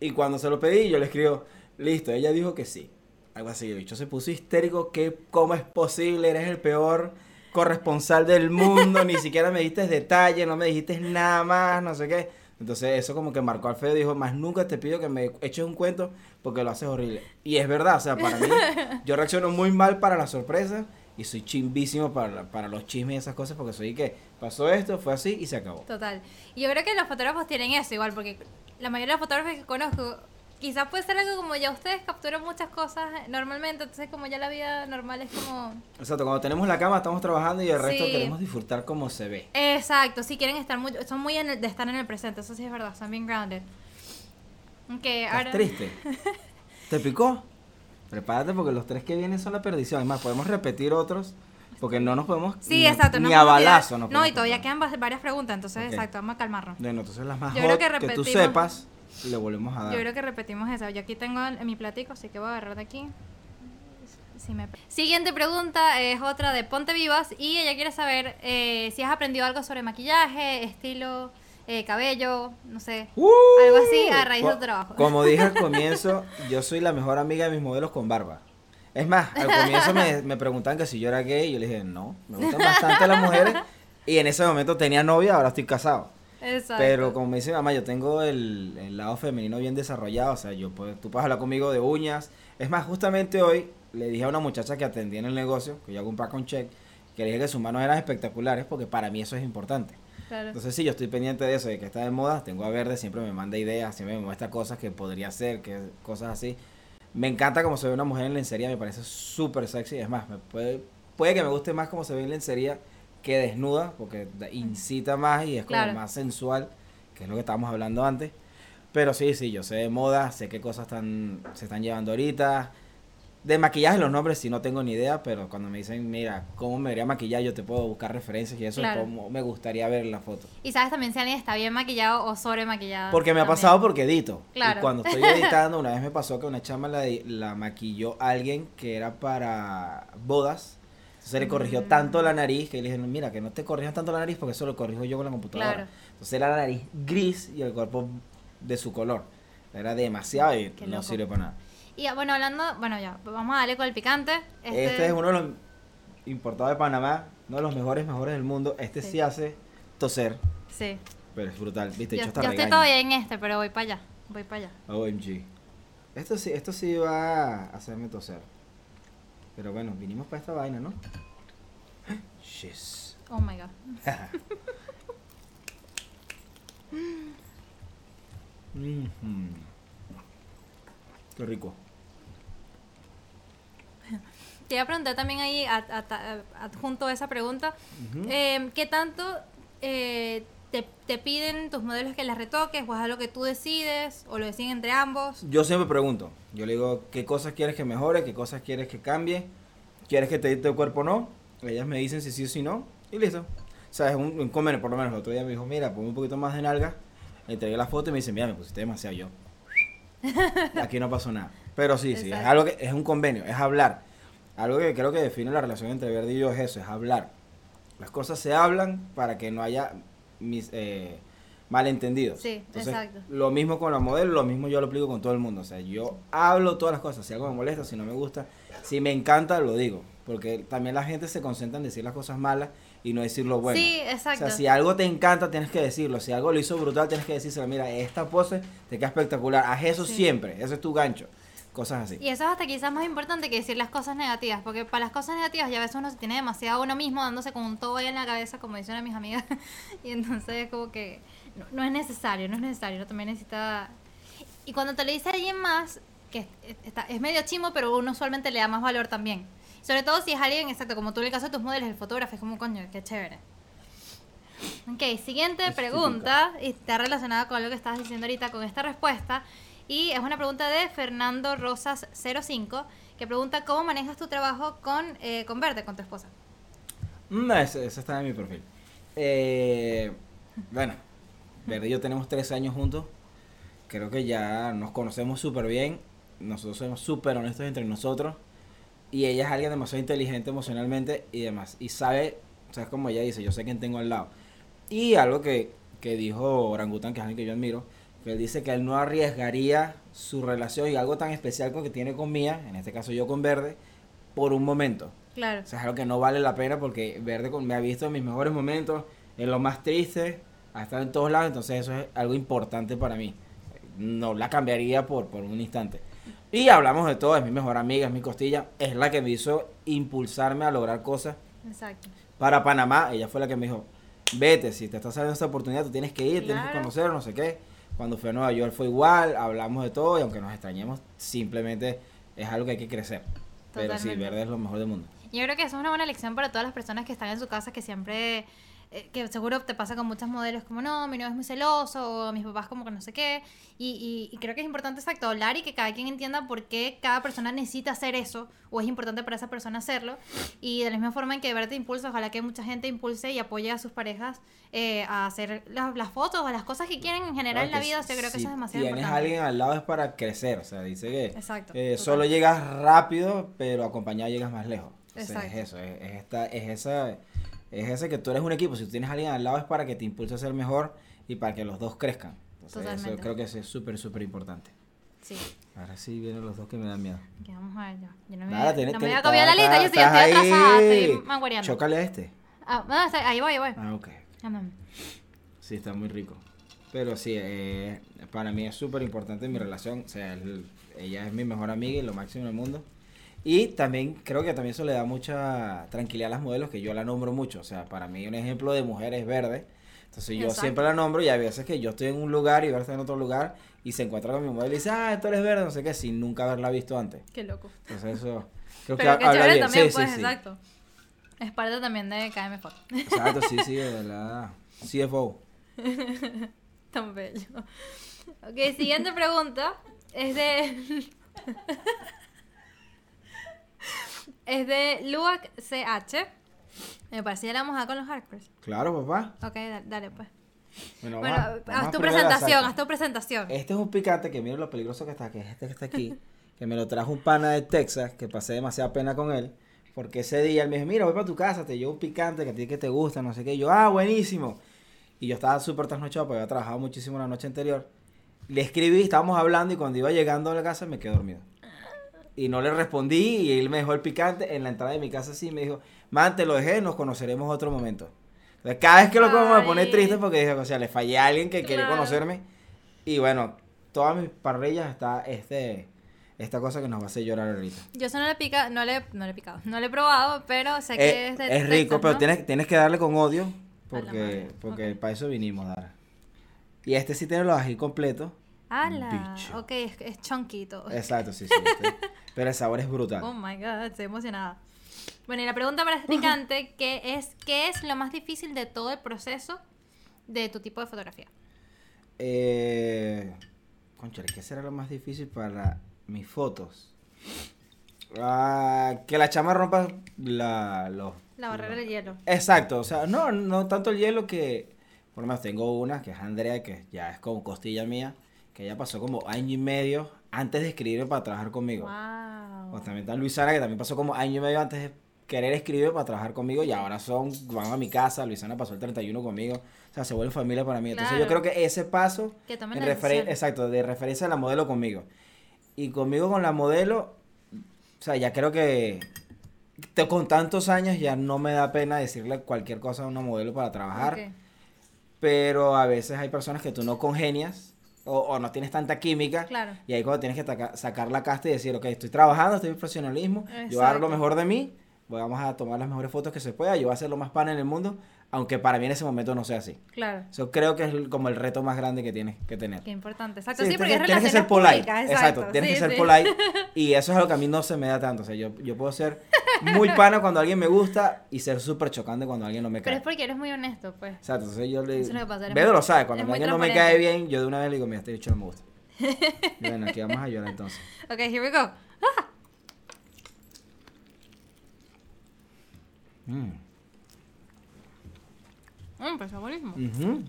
Y cuando se lo pedí, yo le escribo, listo, ella dijo que sí. Algo así, el bicho se puso histérico, que cómo es posible, eres el peor corresponsal del mundo, ni siquiera me diste detalle, no me dijiste nada más, no sé qué. Entonces eso como que marcó al feo, dijo, más nunca te pido que me eches un cuento porque lo haces horrible. Y es verdad, o sea, para mí, yo reacciono muy mal para las sorpresas y soy chimbísimo para, para los chismes y esas cosas porque soy que pasó esto, fue así y se acabó. total. Y yo creo que los fotógrafos tienen eso igual, porque la mayoría de los fotógrafos que conozco quizás puede ser algo como ya ustedes capturan muchas cosas normalmente, entonces como ya la vida normal es como... Exacto, cuando tenemos la cama estamos trabajando y el resto Sí. queremos disfrutar como se ve. Exacto, sí quieren estar muy, son muy en el- de estar en el presente, eso sí es verdad, son bien grounded. Ok, ¿Estás ahora... triste? ¿Te picó? Prepárate porque los tres que vienen son la perdición. Es más, podemos repetir otros porque no nos podemos Sí, ni, exacto. ni no a balazo. nos No, y todavía quedan va- varias preguntas, entonces, exacto, vamos a calmarnos. Bueno, entonces las más Yo creo que que, tú sepas, le volvemos a dar. Yo creo que repetimos esa. Yo aquí tengo en mi platico, así que voy a agarrar de aquí. Si me- Siguiente pregunta es otra de Ponte Vivas y ella quiere saber eh, si has aprendido algo sobre maquillaje, estilo, eh, cabello, no sé. ¡Uh! Algo así a raíz de trabajo. Como dije al comienzo, yo soy la mejor amiga de mis modelos con barba. Es más, al comienzo me, me preguntaban que si yo era gay y yo le dije, no, me gustan bastante las mujeres. Y en ese momento tenía novia, ahora estoy casado. Exacto. Pero como me dice mi mamá, yo tengo el, el lado femenino bien desarrollado, o sea, yo puedo, tú puedes hablar conmigo de uñas. Es más, justamente hoy le dije a una muchacha que atendía en el negocio, que yo hago un background check, que le dije que sus manos eran espectaculares porque para mí eso es importante. Claro. Entonces sí, yo estoy pendiente de eso, de que está de moda, tengo a Verde, siempre me manda ideas, siempre me muestra cosas que podría hacer, que cosas así. Me encanta cómo se ve una mujer en lencería, me parece súper sexy, es más, me puede, puede que me guste más cómo se ve en lencería que desnuda, porque incita más y es como Claro. más sensual, que es lo que estábamos hablando antes. Pero sí, sí, yo sé de moda, sé qué cosas están, se están llevando ahorita. De maquillaje los nombres sí no tengo ni idea, pero cuando me dicen, mira, ¿cómo me debería maquillar? Yo te puedo buscar referencias y eso Claro. es como me gustaría ver la foto. Y sabes también si alguien está bien maquillado o sobre maquillado. Porque me ha pasado porque edito. Claro. Y cuando estoy editando, una vez me pasó que una chama la, la maquilló alguien que era para bodas. Entonces le corrigió Mm. tanto la nariz que le dije, mira, que no te corrijas tanto la nariz porque eso lo corrijo yo con la computadora. Claro. Entonces era la nariz gris y el cuerpo de su color. Era demasiado y Qué no loco. sirve para nada. Y ah, bueno, hablando, bueno ya, vamos a darle con el picante. Este, es uno de los importados de Panamá, uno de los mejores, mejores del mundo. Este sí, Sí. hace toser, Sí. pero es brutal. Viste, Yo, yo estoy regaño. todavía en este, pero voy para allá. Voy para allá. OMG. Esto sí, esto sí va a hacerme toser. Pero bueno, vinimos para esta vaina, ¿no? Shiz. Oh my god. Mhm. Qué rico. Te iba a preguntar también ahí, a- a- a- adjunto a esa pregunta, eh, ¿qué tanto eh, te, te piden tus modelos que las retoques o es algo que tú decides o lo deciden entre ambos? Yo siempre pregunto. Yo le digo, ¿qué cosas quieres que mejore? ¿Qué cosas quieres que cambie? ¿Quieres que te edite el cuerpo o no? Ellas me dicen si sí o si no. Y listo. O sea, es un, un convenio. Por lo menos el otro día me dijo, mira, ponme un poquito más de nalga. Le entregué la foto y me dice, mira, me pusiste demasiado yo. Aquí no pasó nada. Pero sí, sí, es algo que es un convenio, es hablar. Algo que creo que define la relación entre Verde y yo es eso, es hablar. Las cosas se hablan para que no haya mis, eh, malentendidos. Sí, exacto. Lo mismo con la modelo, lo mismo yo lo aplico con todo el mundo. O sea, yo hablo todas las cosas. Si algo me molesta, si no me gusta, si me encanta, lo digo. Porque también la gente se concentra en decir las cosas malas y no decir lo bueno. Sí, exacto. O sea, si algo te encanta, tienes que decirlo. Si algo lo hizo brutal, tienes que decírselo. Mira, esta pose te queda espectacular. Haz eso Sí. siempre. Ese es tu gancho. Cosas así. Y eso es hasta quizás más importante que decir las cosas negativas, porque para las cosas negativas ya a veces uno se tiene demasiado uno mismo dándose con un todo ahí en la cabeza, como dicen a mis amigas, y entonces es como que no, no es necesario, no es necesario, uno también necesita... Y cuando te lo dice alguien más, que es, está- es medio chimo, pero uno usualmente le da más valor también. Sobre todo si es alguien, exacto, como tú en el caso de tus modelos, el fotógrafo, es como, coño, qué chévere. Ok, siguiente Es pregunta, y está relacionada con lo que estabas diciendo ahorita, con esta respuesta. Y es una pregunta de Fernando Rosas 05, que pregunta cómo manejas tu trabajo con, eh, con Verde, con tu esposa. No, ese, ese está en mi perfil. Eh, bueno, Verde y yo tenemos tres años juntos. Creo que ya nos conocemos súper bien. Nosotros somos súper honestos entre nosotros. Y ella es alguien demasiado inteligente emocionalmente y demás. Y sabe, o sea, es como ella dice, yo sé quién tengo al lado. Y algo que, que dijo Orangutan, que es alguien que yo admiro, que él dice que él no arriesgaría su relación y algo tan especial con que tiene con Mía, en este caso yo con Verde, por un momento. Claro. O sea, es algo que no vale la pena porque Verde con- me ha visto en mis mejores momentos, en lo más triste, ha estado en todos lados, entonces eso es algo importante para mí. No la cambiaría por, por un instante. Y hablamos de todo, es mi mejor amiga, es mi costilla, es la que me hizo impulsarme a lograr cosas Exacto. para Panamá. Ella fue la que me dijo, vete, si te está saliendo esta oportunidad, tú tienes que ir, tienes que conocer, no sé qué. Cuando fui a Nueva York fue igual, hablamos de todo y aunque nos extrañemos, simplemente es algo que hay que crecer. Pero sí, verde es lo mejor del mundo. Yo creo que eso es una buena lección para todas las personas que están en su casa, que siempre, eh, que seguro te pasa con muchos modelos, como no, mi novio es muy celoso, o mis papás como que no sé qué. Y, y- y creo que es importante, exacto, hablar y que cada quien entienda por qué cada persona necesita hacer eso, o es importante para esa persona hacerlo. Y de la misma forma en que verte impulsa, ojalá que mucha gente impulse y apoye a sus parejas eh, a hacer las, las fotos o las cosas que quieren en general en la Claro que vida. Yo creo que si eso es demasiado tienes a importante. alguien al lado es para crecer, o sea, dice que Exacto, eh, solo llegas rápido, pero acompañado llegas más lejos. Entonces, Exacto. es eso, es, es esta, es esa, es ese que tú eres un equipo. Si tú tienes a alguien al lado es para que te impulse a ser mejor y para que los dos crezcan. Entonces, eso creo que eso es súper, súper importante. Sí, Ahora sí vienen los dos que me dan miedo. vamos a ver ya. Yo no me, Nada, tienes- no me voy a copiar la lista, yo yo estás estoy atrasada, estoy manguareando. Chócale a este. Ah, no, está- ahí voy, ahí voy. Ah, ok. Sí, está muy rico. Pero sí, eh, para mí es súper importante mi relación. O sea, el- ella es mi mejor amiga y lo máximo del mundo. Y también creo que también eso le da mucha tranquilidad a las modelos, que yo la nombro mucho. O sea, para mí un ejemplo de mujer es verde. Entonces yo Exacto. siempre la nombro y hay veces que yo estoy en un lugar y Verde está en otro lugar y se encuentra con mi modelo y dice, ah, tú eres verde, no sé qué, sin nunca haberla visto antes. Qué loco. Entonces eso creo que Pero chévere bien. también, Sí, sí, pues, sí. exacto. Es parte también de KM Foto. Exacto, sí, sí, de la CFO. Tan bello. Ok, siguiente pregunta. Es de. es de Luac CH. Me parece que ya la vamos a con los hardcores. Claro, papá. Ok, da- dale pues. Bueno, Bueno, vamos haz tu presentación, haz tu presentación. Este es un picante que miren lo peligroso que está, que es este que está aquí, que me lo trajo un pana de Texas, que pasé demasiada pena con él, porque ese día él me dijo, mira, voy para tu casa, te llevo un picante que a ti que te gusta, no sé qué, y yo, ah, buenísimo. Y yo estaba súper trasnochado porque había trabajado muchísimo la noche anterior. Le escribí, estábamos hablando y cuando iba llegando a la casa me quedé dormido. Y no le respondí y él me dejó el picante en la entrada de mi casa así, me dijo, man, te lo dejé, nos conoceremos otro momento. Entonces, cada vez que lo como me pone triste porque dije, o sea, le fallé a alguien que quería Claro. conocerme. Y bueno, todas mis parrillas está este esta cosa que nos va a hacer llorar ahorita. Yo eso no le pica, no le, no le he picado, no le he probado, pero sé que Eh, es de es rico, pero ¿no? tienes, tienes que darle con odio porque, porque para eso vinimos, Dara. Y este sí tiene los ají completos. ¡Hala! Bicho. Ok, es, es chonquito. Exacto, sí, sí. este. pero el sabor es brutal. Oh my god, estoy emocionada. Bueno, y la pregunta para picante, que es, ¿qué es lo más difícil de todo el proceso de tu tipo de fotografía? Eh, conchale, ¿qué será lo más difícil para mis fotos? Ah, que la chama rompa la, los... La barrera del hielo. Exacto, o sea, no, no tanto el hielo que... Por lo menos tengo una, que es Andrea, que ya es como costilla mía, que ella pasó como año y medio antes de escribir para trabajar conmigo. O también está Luisana, que también pasó como año y medio antes de querer escribir para trabajar conmigo y ahora son, van a mi casa, Luisana pasó el 31 conmigo, o sea, se vuelve familia para mí. Entonces yo creo que ese paso, Que en referen- exacto, de referencia a la modelo conmigo. Y conmigo con la modelo, o sea, ya creo que te- con tantos años ya no me da pena decirle cualquier cosa a una modelo para trabajar pero a veces hay personas que tú no congenias o, o no tienes tanta química. Claro. Y ahí cuando tienes que taca- sacar la casta y decir, ok, estoy trabajando, estoy en profesionalismo, yo voy a dar lo mejor de mí, voy- vamos a tomar las mejores fotos que se pueda, yo voy a hacer lo más pan en el mundo, aunque para mí en ese momento no sea así. Claro. Eso creo que es como el reto más grande que tienes que tener. Qué importante. Exacto, Sí, sí, porque es tienes, tienes que ser polite. públicas. Exacto, tienes sí, que ser sí. polite. Y eso es algo que a mí no se me da tanto. O sea, yo, yo puedo ser muy pana cuando alguien me gusta y ser súper chocante cuando alguien no me Pero cae. es porque eres muy honesto, pues. Exacto, entonces yo le Eso es lo que pasa, eres muy- lo sabe, cuando alguien no me cae bien, yo de una vez le digo, mira, este bicho no me gusta. Bueno, aquí vamos a llorar entonces. Ok, here we go. Mm. Mm, pues está buenísimo. Ujú.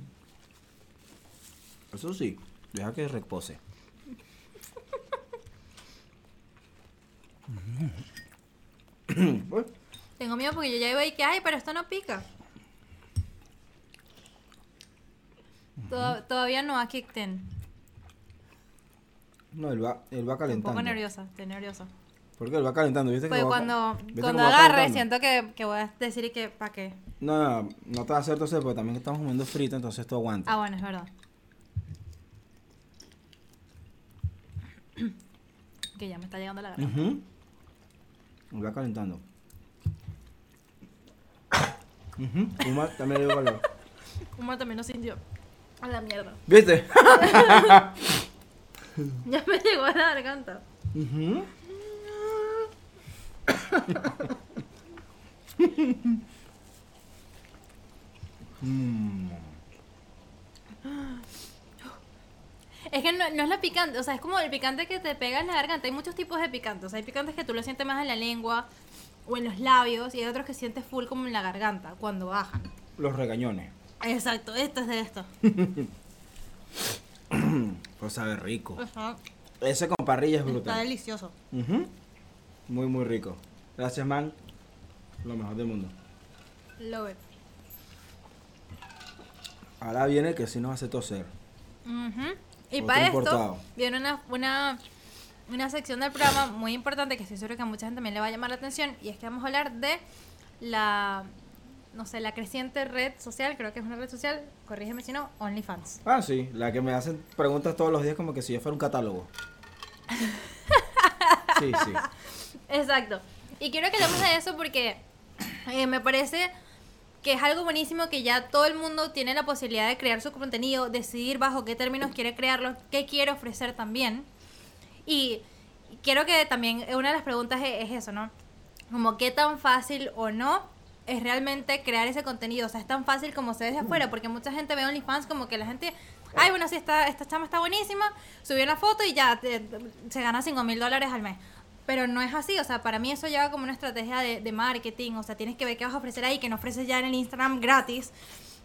Eso sí, deja que repose. Tengo miedo porque yo ya iba ahí que, ay, pero esto no pica. Toda- Todavía no ha kicked in. No, él va, él va Estoy un calentando. poco nerviosa, estoy nerviosa. ¿Por qué él va calentando? ¿Viste Pues cuando, ¿viste cuando agarre, siento que, que voy a decir que, ¿para qué? No, no, no te va a hacer toser porque también estamos comiendo frito, entonces esto aguanta. Ah, bueno, es verdad. que ya me está llegando la garganta. Ujú. Él va calentando. Ujú. Uma también le digo valor. Uma también lo sintió. A la mierda. ¿Viste? Ya me llegó a la garganta. Ujú. Mm. Es que no, no es la picante, o sea, es como el picante que te pega en la garganta. Hay muchos tipos de picantes. O sea, hay picantes que tú lo sientes más en la lengua o en los labios y hay otros que sientes full como en la garganta cuando bajan. Los regañones. Exacto, esto es de esto. Pues sabe rico. Ajá. Ese con parrilla es Está brutal. delicioso. Ujú. Muy, muy rico. Gracias, man. Lo mejor del mundo. Love it. Ahora viene que sí nos hace toser. Ujú. Y Otro para importado. esto viene una, una, una sección del programa muy importante que estoy seguro que a mucha gente también le va a llamar la atención y es que vamos a hablar de la, no sé, la creciente red social, creo que es una red social, corrígeme si no, OnlyFans. Ah, sí. La que me hacen preguntas todos los días como que si yo fuera un catálogo. Sí, sí. Exacto. Y quiero que hablemos de eso porque eh, me parece que es algo buenísimo que ya todo el mundo tiene la posibilidad de crear su contenido, decidir bajo qué términos quiere crearlo, qué quiere ofrecer también. Y quiero que también una de las preguntas es, es eso, ¿no? Como qué tan fácil o no es realmente crear ese contenido. O sea, es tan fácil como se ve desde afuera, porque mucha gente ve OnlyFans como que la gente, ay, bueno, sí, esta, esta chama está buenísima, subió una foto y ya se gana 5 mil dólares al mes. Pero no es así, o sea, para mí eso lleva como una estrategia de, de marketing, o sea, tienes que ver qué vas a ofrecer ahí, que no ofreces ya en el Instagram gratis.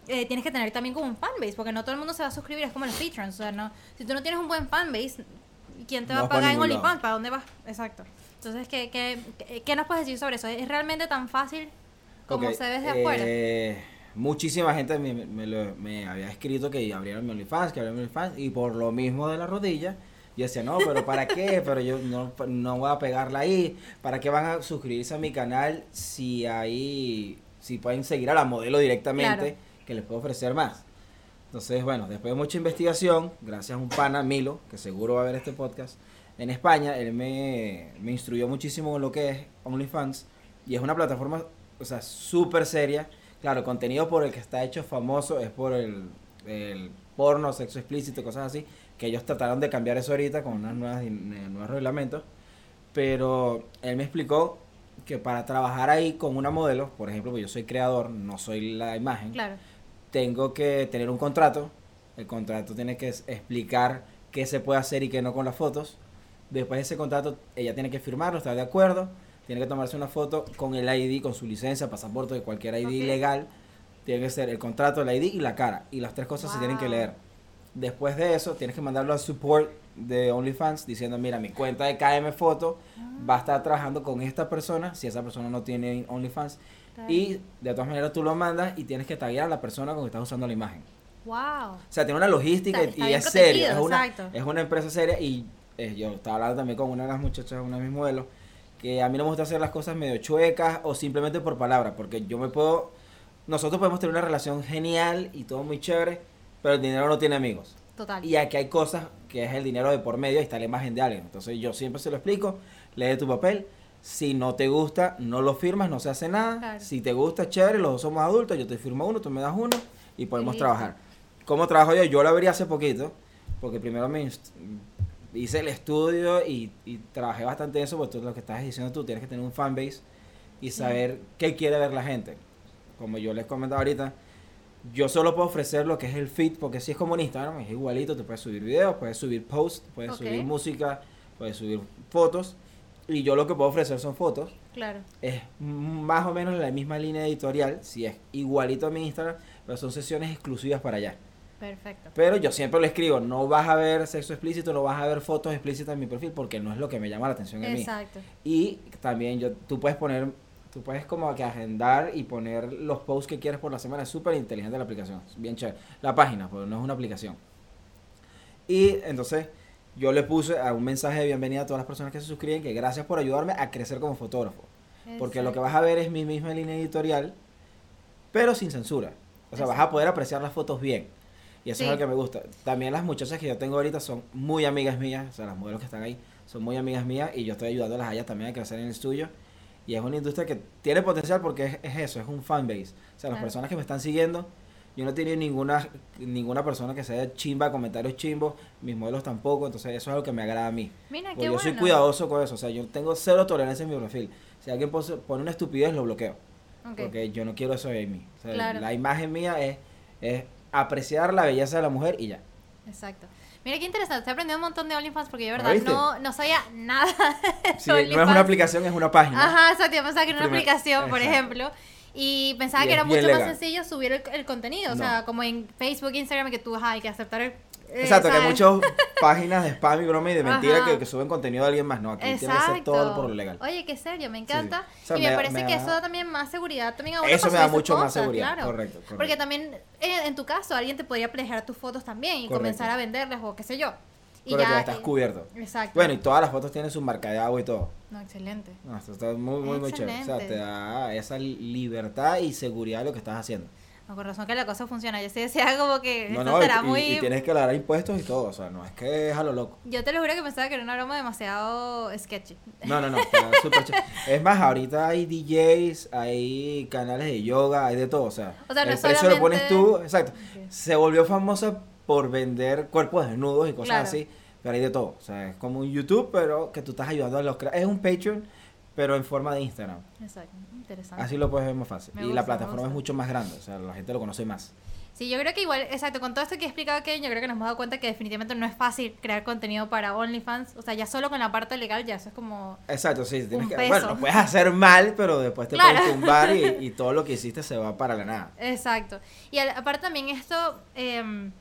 Eh, tienes que tener también como un fanbase, porque no todo el mundo se va a suscribir, es como los patrons, o sea, no, si tú no tienes un buen fanbase, ¿quién te va a pagar en OnlyFans? ¿Para dónde vas? Exacto. Entonces, ¿qué, qué, qué, qué nos puedes decir sobre eso? ¿Es realmente tan fácil como se ve desde afuera? eh, Muchísima gente me, me lo- me había escrito que abrieron mi OnlyFans, que abrieron mi OnlyFans, y por lo mismo de la rodilla, yo decía, no, pero ¿para qué? Pero yo no, no voy a pegarla ahí. ¿Para qué van a suscribirse a mi canal si ahí, si pueden seguir a la modelo directamente, Claro. que les puedo ofrecer más? Entonces, bueno, después de mucha investigación, gracias a un pana, Milo, que seguro va a ver este podcast, en España, él me, me instruyó muchísimo en lo que es OnlyFans, y es una plataforma, o sea, súper seria. Claro, contenido por el que está hecho famoso es por el, el porno, sexo explícito, cosas así, que ellos trataron de cambiar eso ahorita con unos eh, nuevos reglamentos, pero él me explicó que para trabajar ahí con una modelo, por ejemplo, yo soy creador, no soy la imagen, Claro. tengo que tener un contrato. El contrato tiene que explicar qué se puede hacer y qué no con las fotos. Después de ese contrato, ella tiene que firmarlo, estar de acuerdo. Tiene que tomarse una foto con el ID, con su licencia, pasaporte de cualquier ID legal. Tiene que ser el contrato, el ID y la cara. Y las tres cosas se tienen que leer. Después de eso, tienes que mandarlo al support de OnlyFans diciendo, mira, mi cuenta de KM Foto va a estar trabajando con esta persona, si esa persona no tiene OnlyFans. Y de todas maneras tú lo mandas y tienes que taguear a la persona con que estás usando la imagen. Wow. O sea, tiene una logística Está- y- está y bien es seria. Es una, es una empresa seria y eh, yo estaba hablando también con una de las muchachas, una de mis modelos, que a mí no me gusta hacer las cosas medio chuecas o simplemente por palabra, porque yo me puedo... Nosotros podemos tener una relación genial y todo muy chévere, pero el dinero no tiene amigos. Total. Y aquí hay cosas que es el dinero de por medio y está la imagen de alguien. Entonces yo siempre se lo explico, lee tu papel. Si no te gusta, no lo firmas, no se hace nada. Claro. Si te gusta, chévere, los dos somos adultos, yo te firmo uno, tú me das uno y podemos trabajar. ¿Cómo trabajo yo? Yo lo abrí hace poquito, porque primero me hice el estudio y, y trabajé bastante eso, porque tú lo que estás diciendo tú, tienes que tener un fanbase y saber qué quiere ver la gente. Como yo les comentaba ahorita, yo solo puedo ofrecer lo que es el feed, porque si es como en Instagram, es igualito, tú puedes subir videos, puedes subir posts, puedes subir música, puedes subir fotos, y yo lo que puedo ofrecer son fotos. Claro. Es más o menos la misma línea editorial, si es igualito a mi Instagram, pero son sesiones exclusivas para allá. Perfecto. Pero yo siempre le escribo, no vas a ver sexo explícito, no vas a ver fotos explícitas en mi perfil, porque no es lo que me llama la atención en mí. Exacto. Y también yo, tú puedes poner, tú puedes como que agendar y poner los posts que quieres por la semana. Es súper inteligente la aplicación, es bien chévere. La página, pero no es una aplicación. Y entonces yo le puse a un mensaje de bienvenida a todas las personas que se suscriben, que gracias por ayudarme a crecer como fotógrafo. Porque lo que vas a ver es mi misma línea editorial, pero sin censura. O sea, vas a poder apreciar las fotos bien. Y eso Sí. es lo que me gusta. También las muchachas que yo tengo ahorita son muy amigas mías, o sea, las modelos que están ahí son muy amigas mías y yo estoy ayudándolas a ellas también a crecer en el estudio. Y es una industria que tiene potencial porque es, es eso, es un fanbase. O sea, las Claro. personas que me están siguiendo, yo no he tenido ninguna, ninguna persona que sea chimba, comentarios chimbos, mis modelos tampoco, entonces eso es algo que me agrada a mí. Mira, Porque qué yo bueno. soy cuidadoso con eso, o sea, yo tengo cero tolerancia en mi perfil. Si alguien pone una estupidez, lo bloqueo. Porque yo no quiero eso de mí. O sea, Claro. La imagen mía es, es apreciar la belleza de la mujer y ya. Exacto. Mira qué interesante, estoy aprendiendo un montón de OnlyFans porque yo de ¿Ah, verdad no, no sabía nada de Sí, no es una aplicación, es una página. Ajá, exacto, yo pensaba que era una aplicación, por ejemplo. Y pensaba Y que era mucho más sencillo subir el, el contenido. O sea, como en Facebook, Instagram, que tú hay que aceptar el. Exacto, que hay muchas páginas de spam y broma y de mentira que, que suben contenido de alguien más. No, aquí tiene que ser todo por lo legal. Oye, qué serio, me sí. encanta. O sea, y me, me parece me que da- eso da también más seguridad también a uno Eso me da mucho más cosas, seguridad, claro. correcto, correcto. Porque también, eh, en tu caso, alguien te podría plagiar tus fotos también y Correcto. comenzar a venderlas o qué sé yo. Y Correcto, ya. estás cubierto. Exacto. Bueno, y todas las fotos tienen su marca de agua y todo. No, excelente. No, esto está muy, muy, muy chévere. O sea, Excelente. te da esa libertad y seguridad de lo que estás haciendo. No, con razón que la cosa funciona. Yo sí decía como que No, esto no, será y- muy. y tienes que dar impuestos y todo. O sea, no es que es a lo loco. Yo te lo juro que pensaba que era una broma demasiado sketchy. No, no, no, chévere. Es más, ahorita hay DJs, hay canales de yoga, hay de todo. O sea, O sea, no el precio lo pones tú. Exacto. Ok. Se volvió famosa por vender cuerpos desnudos y cosas Claro. así. Pero hay de todo. O sea, es como un YouTube, pero que tú estás ayudando a los Es un Patreon, pero en forma de Instagram. Exacto, interesante. Así lo puedes ver más fácil. Me y gusta, la plataforma es mucho más grande. O sea, la gente lo conoce más. Sí, yo creo que igual, exacto, con todo esto que he explicado Kevin, yo creo que nos hemos dado cuenta que definitivamente no es fácil crear contenido para OnlyFans. O sea, ya solo con la parte legal ya eso es como... Exacto, sí. Tienes Un que, peso. bueno, lo puedes hacer mal, pero después te Claro. puedes tumbar y, y todo lo que hiciste se va para la nada. Exacto. Y aparte también esto, eh,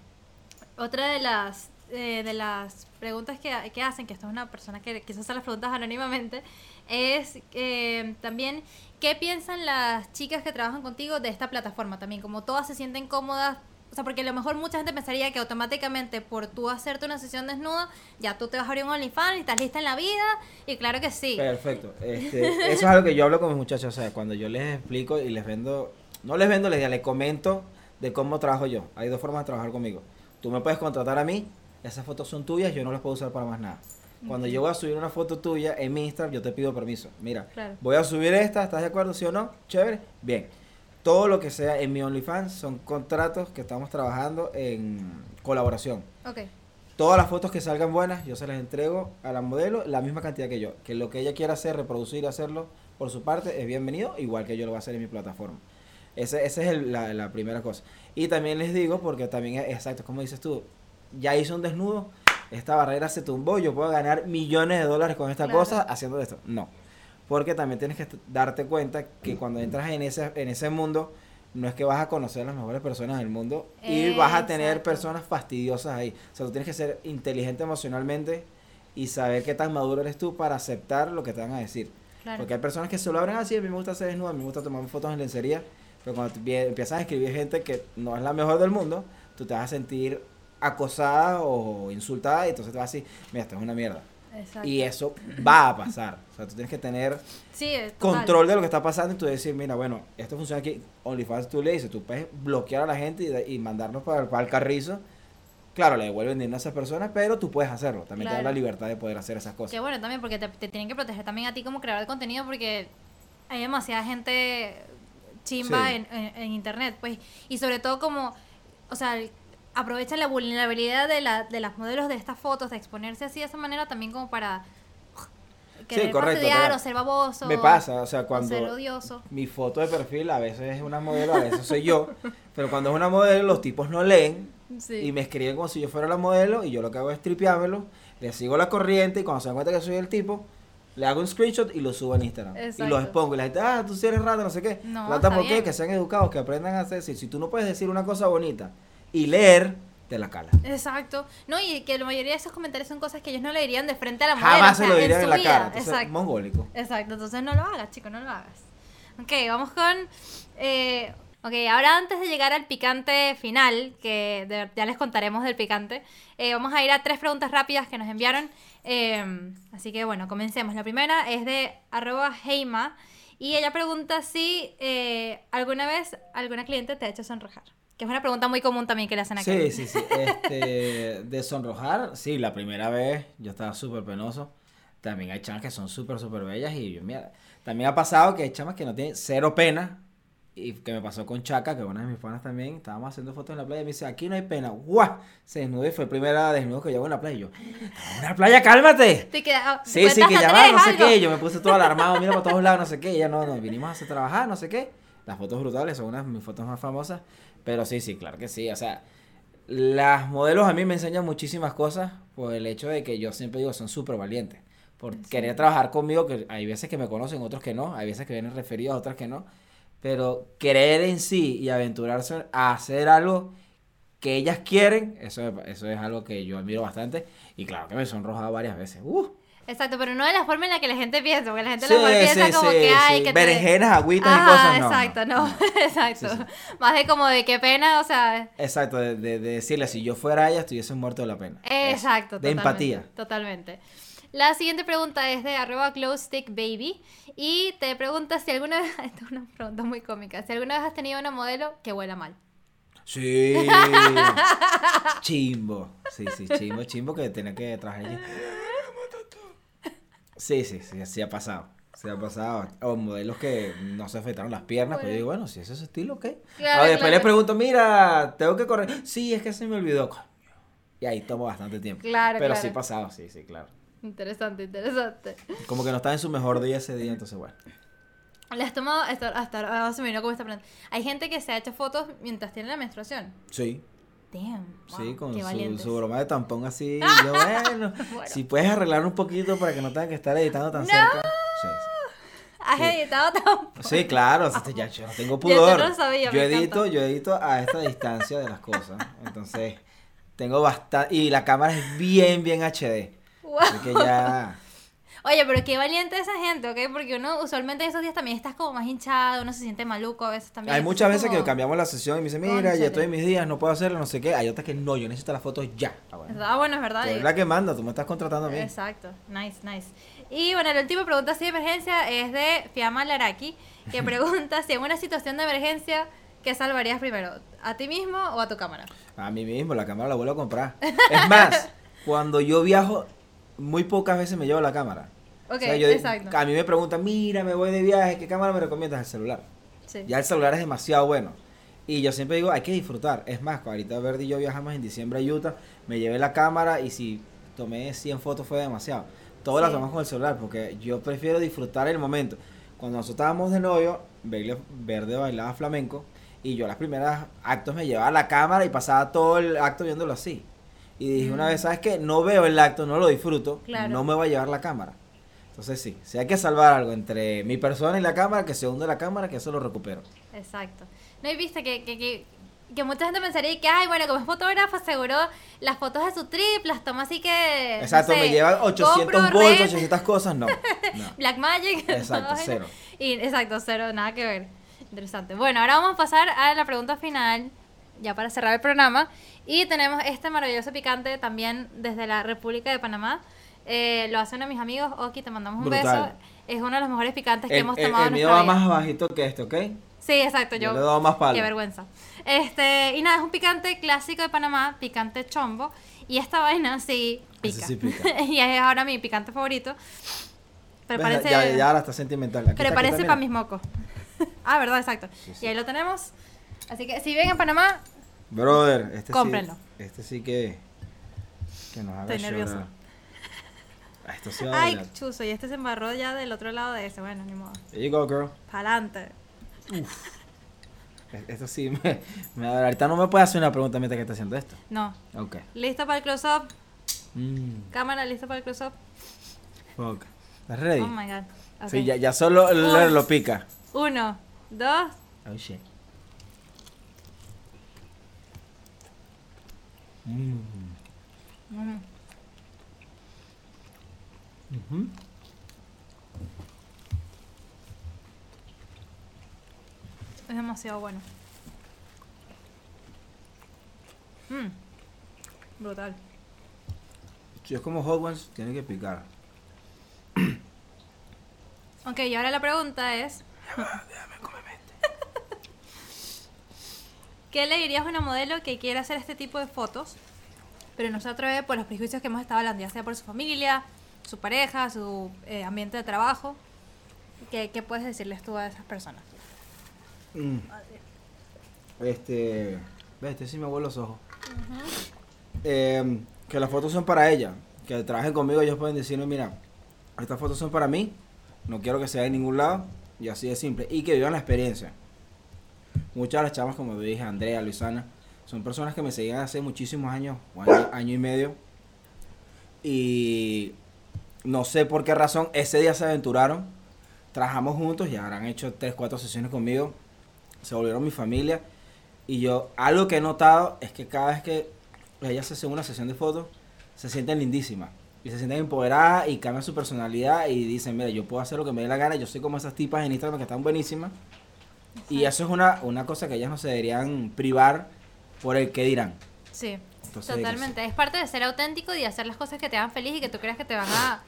otra de las, eh, de las preguntas que, que hacen, que esto es una persona que quiso hacer las preguntas anónimamente, es eh, también qué piensan las chicas que trabajan contigo de esta plataforma también, como todas se sienten cómodas. O sea, porque a lo mejor mucha gente pensaría que automáticamente por tú hacerte una sesión desnuda, ya tú te vas a abrir un OnlyFans y estás lista en la vida. Y claro que sí. Perfecto. Este, eso es algo que yo hablo con mis muchachos. O sea, cuando yo les explico y les vendo, no les vendo, les, les comento de cómo trabajo yo. Hay dos formas de trabajar conmigo. Tú me puedes contratar a mí, esas fotos son tuyas, yo no las puedo usar para más nada. Cuando yo voy a subir una foto tuya en mi Instagram, yo te pido permiso. Mira, Claro. voy a subir esta, ¿estás de acuerdo? ¿Sí o no? Chévere. Bien. Todo lo que sea en mi OnlyFans son contratos que estamos trabajando en colaboración. Ok. Todas las fotos que salgan buenas, yo se las entrego a la modelo la misma cantidad que yo. Que lo que ella quiera hacer, reproducir y hacerlo por su parte, es bienvenido, igual que yo lo voy a hacer en mi plataforma. Ese- Esa es el- la, la primera cosa. Y también les digo, porque también es exacto, como dices tú, ya hice un desnudo, esta barrera se tumbó, yo puedo ganar millones de dólares con esta Claro. cosa haciendo esto. No. Porque también tienes que darte cuenta que cuando entras en ese, en ese mundo, no es que vas a conocer a las mejores personas del mundo y vas a tener Exacto. personas fastidiosas ahí. O sea, tú tienes que ser inteligente emocionalmente y saber qué tan maduro eres tú para aceptar lo que te van a decir. Claro. Porque hay personas que se lo abren así, a mí me gusta hacer desnudo, a mí me gusta tomar fotos en lencería, pero cuando empiezas a escribir gente que no es la mejor del mundo, tú te vas a sentir acosada o insultada y entonces te vas a decir, mira, esto es una mierda. Exacto. Y eso va a pasar. O sea, tú tienes que tener Sí, control de lo que está pasando y tú decir, mira, bueno, esto funciona aquí. OnlyFans tú le dices, tú puedes bloquear a la gente y, mandarnos para, para el carrizo. Claro, le devuelven dinero a esas personas, pero tú puedes hacerlo. También te da la libertad de poder hacer esas cosas. Qué bueno también, porque te, te tienen que proteger también a ti como creador de contenido, porque hay demasiada gente chimba Sí. en, en- en internet, pues, y sobre todo como, o sea, aprovechan la vulnerabilidad de, la, de las modelos de estas fotos, de exponerse así de esa manera también como para querer correcto, fastidiar o ser baboso. Me pasa, o sea, o ser cuando odioso. mi foto de perfil a veces es una modelo, a veces soy yo, pero cuando es una modelo los tipos no leen Sí. y me escriben como si yo fuera la modelo y yo lo que hago es tripeármelo, le sigo la corriente y cuando se dan cuenta que soy el tipo, le hago un screenshot y lo subo en Instagram. Y Exacto. los expongo y la gente, ah, tú sí eres rata, no sé qué. No, Rata, ¿por qué? Que sean educados, que aprendan a hacer. Si, si tú no puedes decir una cosa bonita y leer, te la cala. Exacto. No, y que la mayoría de esos comentarios son cosas que ellos no le dirían de frente a la modelo. Jamás o sea, se lo dirían en, la vida. cara. Entonces, Exacto. mongólico. Exacto, entonces no lo hagas, chicos, no lo hagas. Ok, vamos con... Eh, ok, ahora antes de llegar al picante final, que de- ya les contaremos del picante, eh, vamos a ir a tres preguntas rápidas que nos enviaron. Eh, así que bueno, comencemos. La primera es de arroba Heima y ella pregunta si alguna vez alguna cliente te ha hecho sonrojar. Que es una pregunta muy común también que le hacen aquí. Sí, sí, sí. Este, de sonrojar, sí, la primera vez yo estaba súper penoso. También hay chamas que son súper, súper bellas y yo, mira, también ha pasado que hay chamas que no tienen cero pena Y que me pasó con Chaca, que una de mis panas también, estábamos haciendo fotos en la playa y me dice, aquí no hay pena. ¡Guau! Se desnudó y fue el primer desnudo que llevo en la playa. Y yo, "¿En una playa, cálmate! Te queda- ah, Sí, sí, cuentas que ya va, no sé algo. qué. Yo me puse todo alarmado, mira para todos lados, no sé qué. Y ya no, no, vinimos a hacer trabajar, no sé qué. Las fotos brutales son unas de mis fotos más famosas. Pero sí, sí, claro que sí. O sea, las modelos a mí me enseñan muchísimas cosas por el hecho de que yo siempre digo, son súper valientes. Por querer trabajar conmigo, que hay veces que me conocen, otros que no. Hay veces que vienen referidos, otras que no. Pero creer en sí y aventurarse a hacer algo que ellas quieren, eso, eso es algo que yo admiro bastante. Y claro que me he sonrojado varias veces. ¡Uh! Exacto, pero no de la forma en la que la gente piensa, porque la gente Sí, a lo mejor piensa sí, como que hay que te- Berenjenas, agüitas y cosas, no, exacto, no, no, exacto. Más de como de qué pena, o sea, Exacto, de, de- de decirle, si yo fuera ella, estuviese muerto de la pena. Exacto. De totalmente, empatía. Totalmente. La siguiente pregunta es de arroba glowstickbaby y te pregunta si alguna vez, esta es una pregunta muy cómica, si alguna vez has tenido una modelo que huela mal. Sí. chimbo. Sí, sí, chimbo, chimbo que tenía que trabajar allí. Sí, sí, sí, sí ha pasado. Sí ha pasado. O modelos que no se afectaron las piernas, pero yo digo, bueno, si ese es su estilo, ¿ok? Claro, después claro. le pregunto, mira, tengo que correr. Sí, es que se me olvidó. Y ahí tomo bastante tiempo. Claro, Pero claro. sí ha pasado, sí, sí, claro. Interesante, interesante. Como que no estaba en su mejor día ese día, entonces bueno. ¿Le has tomado, hasta, hasta ahora se me vino como esta pregunta, hay gente que se ha hecho fotos mientras tiene la menstruación. Sí, Damn. sí, con su, broma de tampón así. Yo, bueno, Bueno. si puedes arreglar un poquito para que no tengan que estar editando tan cerca. Sí, Has Sí. editado tan... sí. Claro, ya, yo no tengo pudor. sabía, yo edito, encanta. yo edito a esta distancia de las cosas. Entonces, tengo bastante. Y la cámara es bien, bien HD. Wow. Así que ya. Oye, pero qué valiente esa gente, ¿ok? Porque uno usualmente esos días también estás como más hinchado, uno se siente maluco a veces también. Hay muchas veces como- que cambiamos la sesión y me dicen, mira, ya estoy en mis días, no puedo hacerlo, no sé qué. Hay otras que no, yo necesito las fotos ya. Ah, bueno. Ah, bueno, es verdad. Tú eres la que manda, tú me estás contratando a mí. Exacto, nice, nice. Y bueno, la última pregunta así de emergencia es de Fiamma Laraki, que pregunta si en una situación de emergencia, ¿qué salvarías primero? ¿A ti mismo o a tu cámara? A mí mismo, la cámara la vuelvo a comprar. Es más, cuando yo viajo, muy pocas veces me llevo la cámara. Ok, O sea, yo- exacto. A mí me preguntan, mira, me voy de viaje, ¿qué cámara me recomiendas? El celular. Sí. Ya el celular es demasiado bueno. Y yo siempre digo, hay que disfrutar. Es más, ahorita Verdi y yo viajamos en diciembre a Utah, me llevé la cámara y si tomé 100 fotos fue demasiado. Todas las Sí. tomamos con el celular porque yo prefiero disfrutar el momento. Cuando nosotros estábamos de novio, Verde, Verde bailaba flamenco y yo las primeras actos me llevaba la cámara y pasaba todo el acto viéndolo así. Y dije una Mm. vez, ¿sabes qué? No veo el acto, no lo disfruto, Claro. no me voy a llevar la cámara. Entonces sí, si hay que salvar algo entre mi persona y la cámara, que se hunde la cámara, que eso lo recupero. Exacto. No y viste que, que, que, que mucha gente pensaría que, ay, bueno, como es fotógrafo, seguro las fotos de su trip las toma así que. no Exacto, sé, me llevan 800 compro bolsos, red, 800 cosas, no. no. Black Magic. Exacto, toda cero. Y, exacto, cero, nada que ver. Interesante. Bueno, ahora vamos a pasar a la pregunta final, ya para cerrar el programa. Y tenemos este maravilloso picante también desde la República de Panamá. Eh, lo hace uno de mis amigos, Oki, te mandamos un Brutal. beso. Es uno de los mejores picantes que El, hemos el- tomado el en mío va vida. más bajito que este, ¿ok? Sí, exacto, Yo yo. le he dado más palo. Qué vergüenza. Este, y nada, es un picante clásico de Panamá, picante chombo. Y esta vaina sí pica. Sí pica. y es ahora mi picante favorito. Parece, Ya, ya ahora está sentimental. Aquí está, para mis mocos. ah, ¿verdad? Exacto. Sí, sí. Y ahí lo tenemos. Así que si viven en Panamá, Brother, este Cómprenlo. sí. Este sí que. Que nos haga Estoy nerviosa. llorar. Ah, Esto sí va a ay, doler. chuzo, y este se embarró ya del otro lado de ese. Bueno, ni modo. There you go, girl. Pa'lante. E- Esto sí me, me va a doler. Ahorita no me puede hacer una pregunta mientras que está haciendo esto. No. Ok. ¿Listo para el close-up? Mm, Cámara, ¿listo para el close-up? fuck. ¿Estás ready? Oh my god. Ok. Sí, ya, ya solo lo, pica. Uno, dos. Oh shit. Mm. Mm. Es demasiado bueno. Mm. Brutal. Si es como Hot Ones, tiene que picar. Ok, y ahora la pregunta es: Déjame este. ¿Qué le dirías a una modelo que quiere hacer este tipo de fotos, pero no se atreve por los prejuicios que hemos estado hablando, ya sea por su familia, su pareja, su eh, ambiente de trabajo? ¿Qué, qué puedes decirles tú a esas personas? Mm. Este. Ve, este sí me vuelve los ojos. Eh, que las fotos son para ella. Que trabajen conmigo, ellos pueden decirme, mira, estas fotos son para mí. No quiero que se vea en ningún lado. Y así de simple. Y que vivan la experiencia. Muchas de las chavas, como dije, Andrea, Luisana, son personas que me seguían hace muchísimos años, año, año y medio. Y no sé por qué razón, ese día se aventuraron. Trabajamos juntos, ya habrán hecho 3, 4 sesiones conmigo. Se volvieron mi familia. Y yo, algo que he notado es que cada vez que ellas hacen una sesión de fotos, se sienten lindísimas. Y se sienten empoderadas y cambian su personalidad y dicen, mira, yo puedo hacer lo que me dé la gana, yo soy como esas tipas en Instagram que están buenísimas. Y eso es una, una cosa que ellas no se deberían privar por el que dirán. Sí, Entonces, totalmente. Es parte de ser auténtico y de hacer las cosas que te hagan feliz y que tú creas que te van a...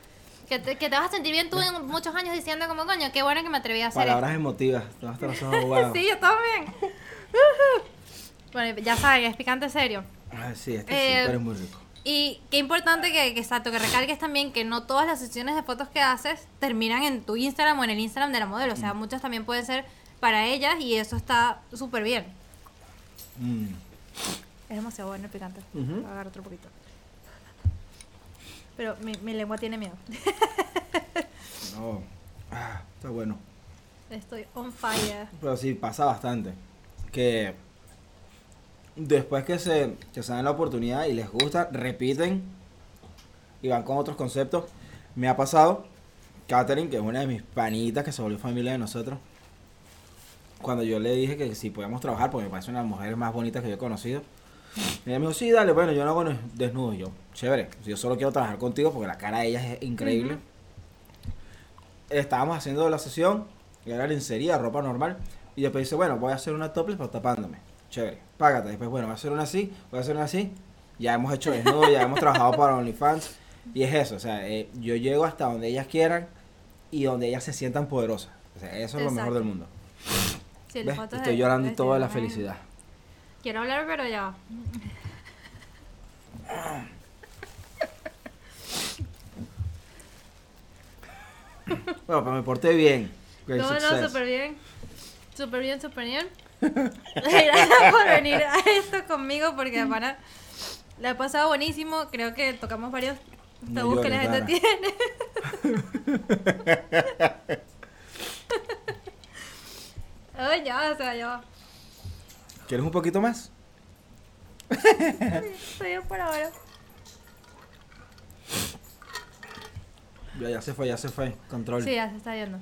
Que te, que te vas a sentir bien tú en muchos años diciendo como, coño, qué bueno que me atreví a hacer Palabras emotivas, todas ojos sí, yo también. bueno, ya saben, es picante serio. Ay, sí, este Eh, sí, es muy rico. Y qué importante que, que, exacto, que recalques también que no todas las sesiones de fotos que haces terminan en tu Instagram o en el Instagram de la modelo. O sea, muchas también pueden ser para ellas y eso está súper bien. Mm. Es demasiado bueno el picante. Ujú. Voy a agarrar otro poquito. Pero mi, mi lengua tiene miedo. No, ah, está bueno. Estoy on fire. Pero sí, pasa bastante. Que después que se, que se dan la oportunidad y les gusta, repiten y van con otros conceptos. Me ha pasado, Katherine, que es una de mis panitas que se volvió familia de nosotros, cuando yo le dije que si podíamos trabajar, porque me parece una de las mujeres más bonitas que yo he conocido. Ella me dijo, sí, dale, bueno, yo no hago desnudo. Y yo, chévere, yo solo quiero trabajar contigo porque la cara de ella es increíble. Estábamos haciendo la sesión, y era lencería, ropa normal. Y después dice, bueno, voy a hacer una topless pero tapándome. Chévere, págate. Después, bueno, voy a hacer una así, voy a hacer una así. Ya hemos hecho desnudo, ya hemos trabajado para OnlyFans. Y es eso, o sea, eh, yo llego hasta donde ellas quieran y donde ellas se sientan poderosas. O sea, eso es lo mejor del mundo. Estoy llorando y todo de la felicidad. Quiero hablar, pero ya. va. Bueno, pero me porté bien. Great No, no, success. súper bien. Súper bien, súper bien. Gracias por venir a esto conmigo porque para la he pasado buenísimo. Creo que tocamos varios No tabús que la gente tiene. Ay, ya, o sea, ya. ¿Quieres un poquito más? Estoy bien por ahora. Ya, ya se fue, ya se fue. Control. Sí, ya se está yendo.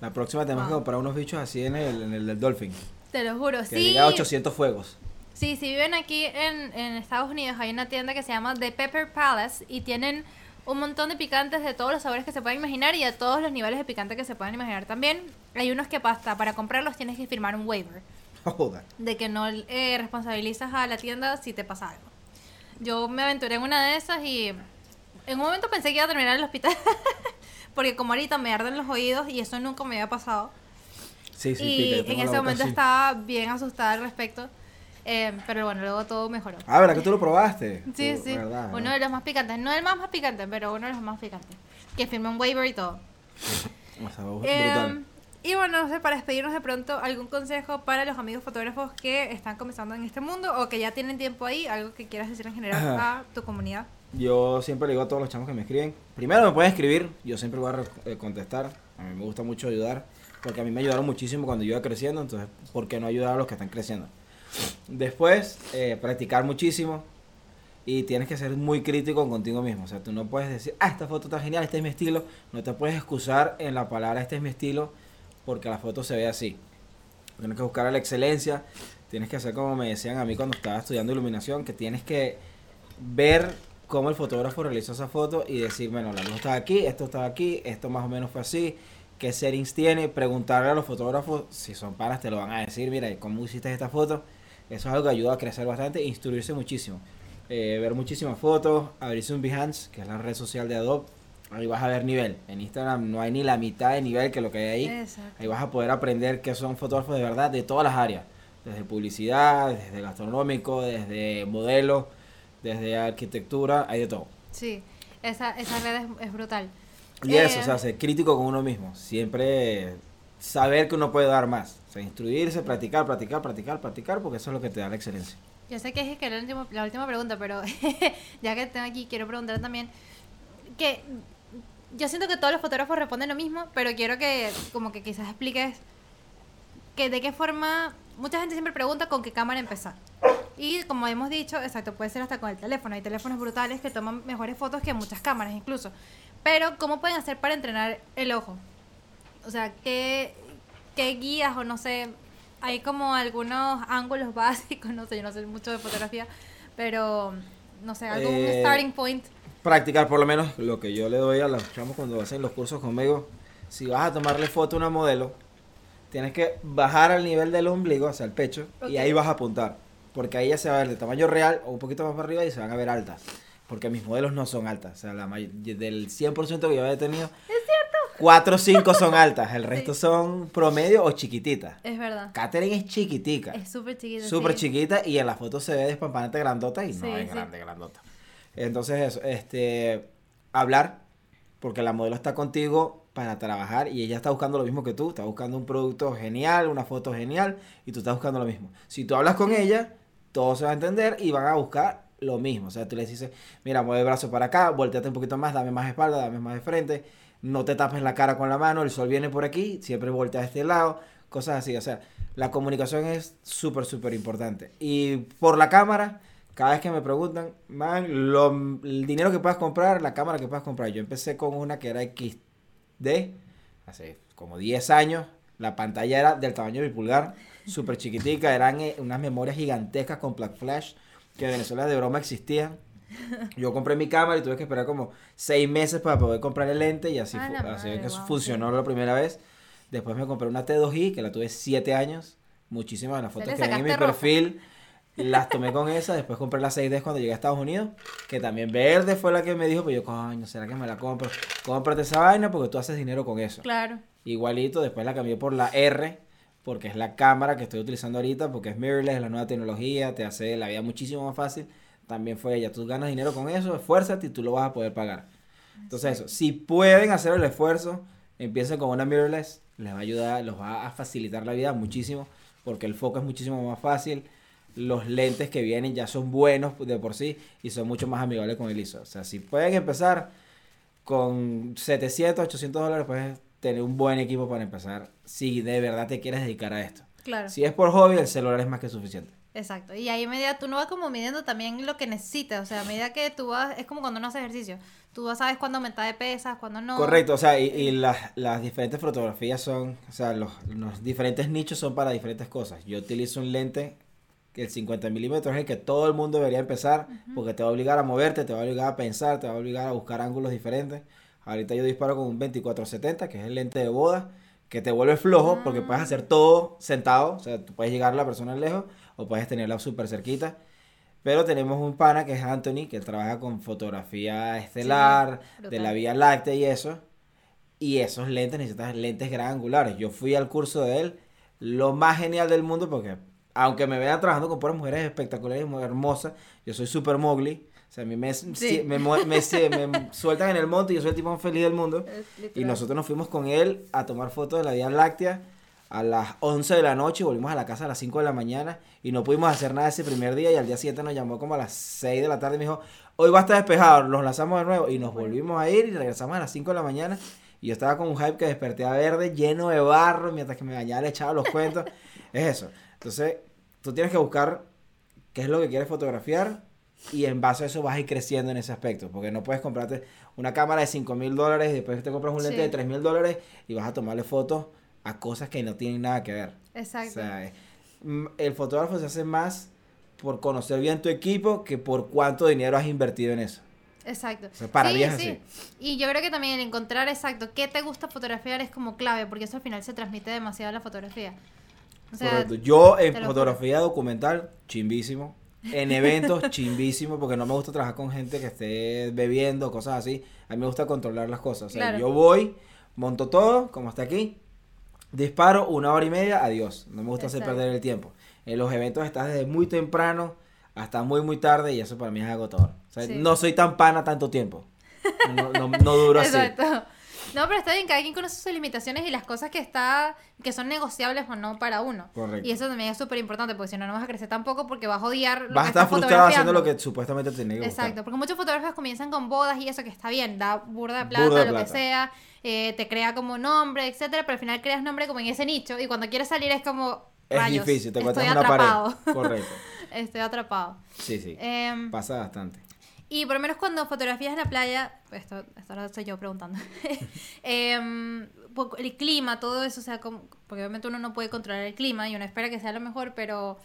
La próxima tenemos que Wow. comprar unos bichos así en el, en el del Dolphin. Te lo juro. Que Sí. diga 800 fuegos. Sí, si viven aquí en, en Estados Unidos, hay una tienda que se llama The Pepper Palace y tienen un montón de picantes de todos los sabores que se pueden imaginar y de todos los niveles de picante que se pueden imaginar también. Hay unos que hasta para comprarlos tienes que firmar un waiver Joder. de que no eh, responsabilizas a la tienda si te pasa algo. Yo me aventuré en una de esas y en un momento pensé que iba a terminar en el hospital porque como ahorita me arden los oídos y eso nunca me había pasado. Sí, sí, y pica, en ese momento así. estaba bien asustada al respecto. Eh, pero bueno, luego todo mejoró. Ah, ¿verdad que tú lo probaste? Sí, Tú, sí. ¿verdad, uno verdad? de los más picantes. No el más más picante, pero uno de los más picantes. Que firme un waiver y todo. O sea. Eh, y bueno, no sé, para despedirnos de pronto, algún consejo para los amigos fotógrafos que están comenzando en este mundo o que ya tienen tiempo ahí, algo que quieras decir en general a tu comunidad. Yo siempre le digo a todos los chamos que me escriben. Primero me pueden escribir, yo siempre voy a eh, contestar. A mí me gusta mucho ayudar, porque a mí me ayudaron muchísimo cuando yo iba creciendo, entonces, ¿por qué no ayudar a los que están creciendo? Después, eh, practicar muchísimo y tienes que ser muy crítico contigo mismo. O sea, tú no puedes decir, ah, esta foto está genial, este es mi estilo. No te puedes excusar en la palabra, este es mi estilo, porque la foto se ve así. Tienes que buscar la excelencia, tienes que hacer como me decían a mí cuando estaba estudiando iluminación, que tienes que ver cómo el fotógrafo realizó esa foto y decir, bueno, la luz está aquí, esto está aquí, esto más o menos fue así, qué settings tiene, preguntarle a los fotógrafos, si son panas te lo van a decir, mira, ¿cómo hiciste esta foto? Eso es algo que ayuda a crecer bastante e instruirse muchísimo. Eh, ver muchísimas fotos, abrirse un Behance, que es la red social de Adobe, ahí vas a ver nivel. En Instagram no hay ni la mitad de nivel que lo que hay ahí. Exacto. Ahí vas a poder aprender que son fotógrafos de verdad de todas las áreas. Desde publicidad, desde gastronómico, desde modelo, desde arquitectura, hay de todo. Sí, esa, esa red es, es brutal. Y eso, Eh, o sea, ser crítico con uno mismo. Siempre saber que uno puede dar más. O sea, instruirse, practicar, practicar, practicar, practicar, porque eso es lo que te da la excelencia. Yo sé que es que la última, la última pregunta, pero ya que tengo aquí, quiero preguntar también que yo siento que todos los fotógrafos responden lo mismo, pero quiero que como que quizás expliques que de qué forma mucha gente siempre pregunta con qué cámara empezar. Y como hemos dicho, exacto, puede ser hasta con el teléfono. Hay teléfonos brutales que toman mejores fotos que muchas cámaras incluso. Pero ¿cómo pueden hacer para entrenar el ojo? O sea, ¿qué, qué guías o no sé? Hay como algunos ángulos básicos, no sé, yo no sé mucho de fotografía, pero no sé, algún Eh, starting point. Practicar por lo menos lo que yo le doy a los chamos cuando hacen los cursos conmigo. Si vas a tomarle foto a una modelo, tienes que bajar al nivel del ombligo, hacia el pecho, y Ok. ahí vas a apuntar. Porque ahí ya se va a ver de tamaño real o un poquito más para arriba y se van a ver altas. Porque mis modelos no son altas. O sea, la del 100% que yo he tenido, 4 o 5 son altas. El resto son promedio o chiquititas. Es verdad. Catherine es chiquitica. Es súper chiquito. Súper sí. chiquita y en la foto se ve despampanante grandota y no Sí, es grande, grandota. Entonces eso, este, hablar, porque la modelo está contigo para trabajar y ella está buscando lo mismo que tú, está buscando un producto genial, una foto genial y tú estás buscando lo mismo. Si tú hablas con ella, todo se va a entender y van a buscar lo mismo. O sea, tú le dices, mira, mueve el brazo para acá, volteate un poquito más, dame más espalda, dame más de frente, no te tapes la cara con la mano, el sol viene por aquí, siempre voltea a este lado, cosas así. O sea, la comunicación es súper, súper importante. Y por la cámara, cada vez que me preguntan, man, lo, el dinero que puedas comprar, la cámara que puedas comprar. Yo empecé con una que era XD, hace como 10 años. La pantalla era del tamaño de mi pulgar, súper chiquitica. Eran eh, unas memorias gigantescas con Black Flash que en Venezuela de broma existían. Yo compré mi cámara y tuve que esperar como 6 meses para poder comprar el lente y así, Ah, la así madre, que wow, funcionó la primera vez. Después me compré una T2i que la tuve 7 años. Muchísimas de las fotos que ven en mi ropa. perfil las tomé con esa. Después compré la 6D cuando llegué a Estados Unidos. Que también verde fue la que me dijo. Pues yo, coño, ¿será que me la compro? Cómprate esa vaina porque tú haces dinero con eso. Claro. Igualito, después la cambié por la R, porque es la cámara que estoy utilizando ahorita, porque es mirrorless, es la nueva tecnología, te hace la vida muchísimo más fácil. También fue ella, tú ganas dinero con eso, esfuérzate y tú lo vas a poder pagar. Entonces eso, si pueden hacer el esfuerzo, empiecen con una mirrorless, les va a ayudar, los va a facilitar la vida muchísimo, porque el foco es muchísimo más fácil. Los lentes que vienen ya son buenos de por sí y son mucho más amigables con el ISO. O sea, si pueden empezar con 700, 800 dólares, puedes tener un buen equipo para empezar si de verdad te quieres dedicar a esto. Claro. Si es por hobby, el celular es más que suficiente. Exacto. Y ahí a medida tú no vas como midiendo también lo que necesitas. O sea, a medida que tú vas, es como cuando uno hace ejercicio. Tú vas, sabes cuándo aumentar de pesas, cuándo no. Correcto, o sea, y, y las, las diferentes fotografías son, o sea, los, los diferentes nichos son para diferentes cosas. Yo utilizo un lente que el 50 milímetros es el que todo el mundo debería empezar, porque te va a obligar a moverte, te va a obligar a pensar, te va a obligar a buscar ángulos diferentes. Ahorita yo disparo con un 24-70, que es el lente de boda, que te vuelve flojo, porque puedes hacer todo sentado, o sea, tú puedes llegar a la persona lejos, o puedes tenerla súper cerquita. Pero tenemos un pana que es Anthony, que trabaja con fotografía estelar, de la Vía Láctea y eso. Y esos lentes necesitas lentes gran angulares. Yo fui al curso de él, lo más genial del mundo, porque aunque me vean trabajando con puras mujeres espectaculares y muy hermosas, yo soy super Mowgli. O sea, a mí me, si- me, me- me sueltan en el monte y yo soy el tipo más feliz del mundo. Y nosotros nos fuimos con él a tomar fotos de la Vía Láctea a las 11 de la noche volvimos a la casa a las 5 de la mañana y no pudimos hacer nada ese primer día y al día siguiente nos llamó como a las 6 de la tarde y me dijo, hoy va a estar despejado, nos lanzamos de nuevo y nos volvimos a ir y regresamos a las 5 de la mañana y yo estaba con un hype que desperté a verde lleno de barro mientras que me bañaba le echaba los cuentos. es eso. Entonces, tú tienes que buscar qué es lo que quieres fotografiar y en base a eso vas a ir creciendo en ese aspecto. Porque no puedes comprarte una cámara de 5 mil dólares y después te compras un lente Sí. de 3 mil dólares y vas a tomarle fotos a cosas que no tienen nada que ver. Exacto. O sea, mm, el fotógrafo se hace más por conocer bien tu equipo que por cuánto dinero has invertido en eso. Exacto. O sea, para Sí, sí. así. Y yo creo que también el encontrar exacto qué te gusta fotografiar es como clave, porque eso al final se transmite demasiado la fotografía. O sea, Correcto. Yo en fotografía documental, chimbísimo. En eventos, chimbísimo, porque no me gusta trabajar con gente que esté bebiendo, cosas así. A mí me gusta controlar las cosas. O sea, Claro. yo voy, monto todo, como está aquí, disparo una hora y media, adiós. No me gusta hacer perder el tiempo. En los eventos estás desde muy temprano hasta muy, muy tarde y eso para mí es agotador. O sea, Sí. no soy tan pana tanto tiempo. No, no, no duro así. Exacto. No, pero está bien, cada quien conoce sus limitaciones y las cosas que está, que son negociables o no para uno. Correcto. Y eso también es súper importante, porque si no, no vas a crecer tampoco porque vas a odiar lo Vas a estar frustrado haciendo lo que supuestamente tenía que gustar. Exacto, porque muchos fotógrafos comienzan con bodas y eso que está bien, da burda de plata, Burda de lo plata. que sea, eh, te crea como nombre, etcétera, pero al final creas nombre como en ese nicho y cuando quieres salir es como Es difícil, te encuentras una atrapado. pared. Correcto. estoy atrapado. Sí, sí. Em, Pasa bastante. Y por lo menos cuando fotografías en la playa, esto, esto ahora soy yo preguntando, po- el clima, todo eso, o sea, como- porque obviamente uno no puede controlar el clima y uno espera que sea lo mejor, pero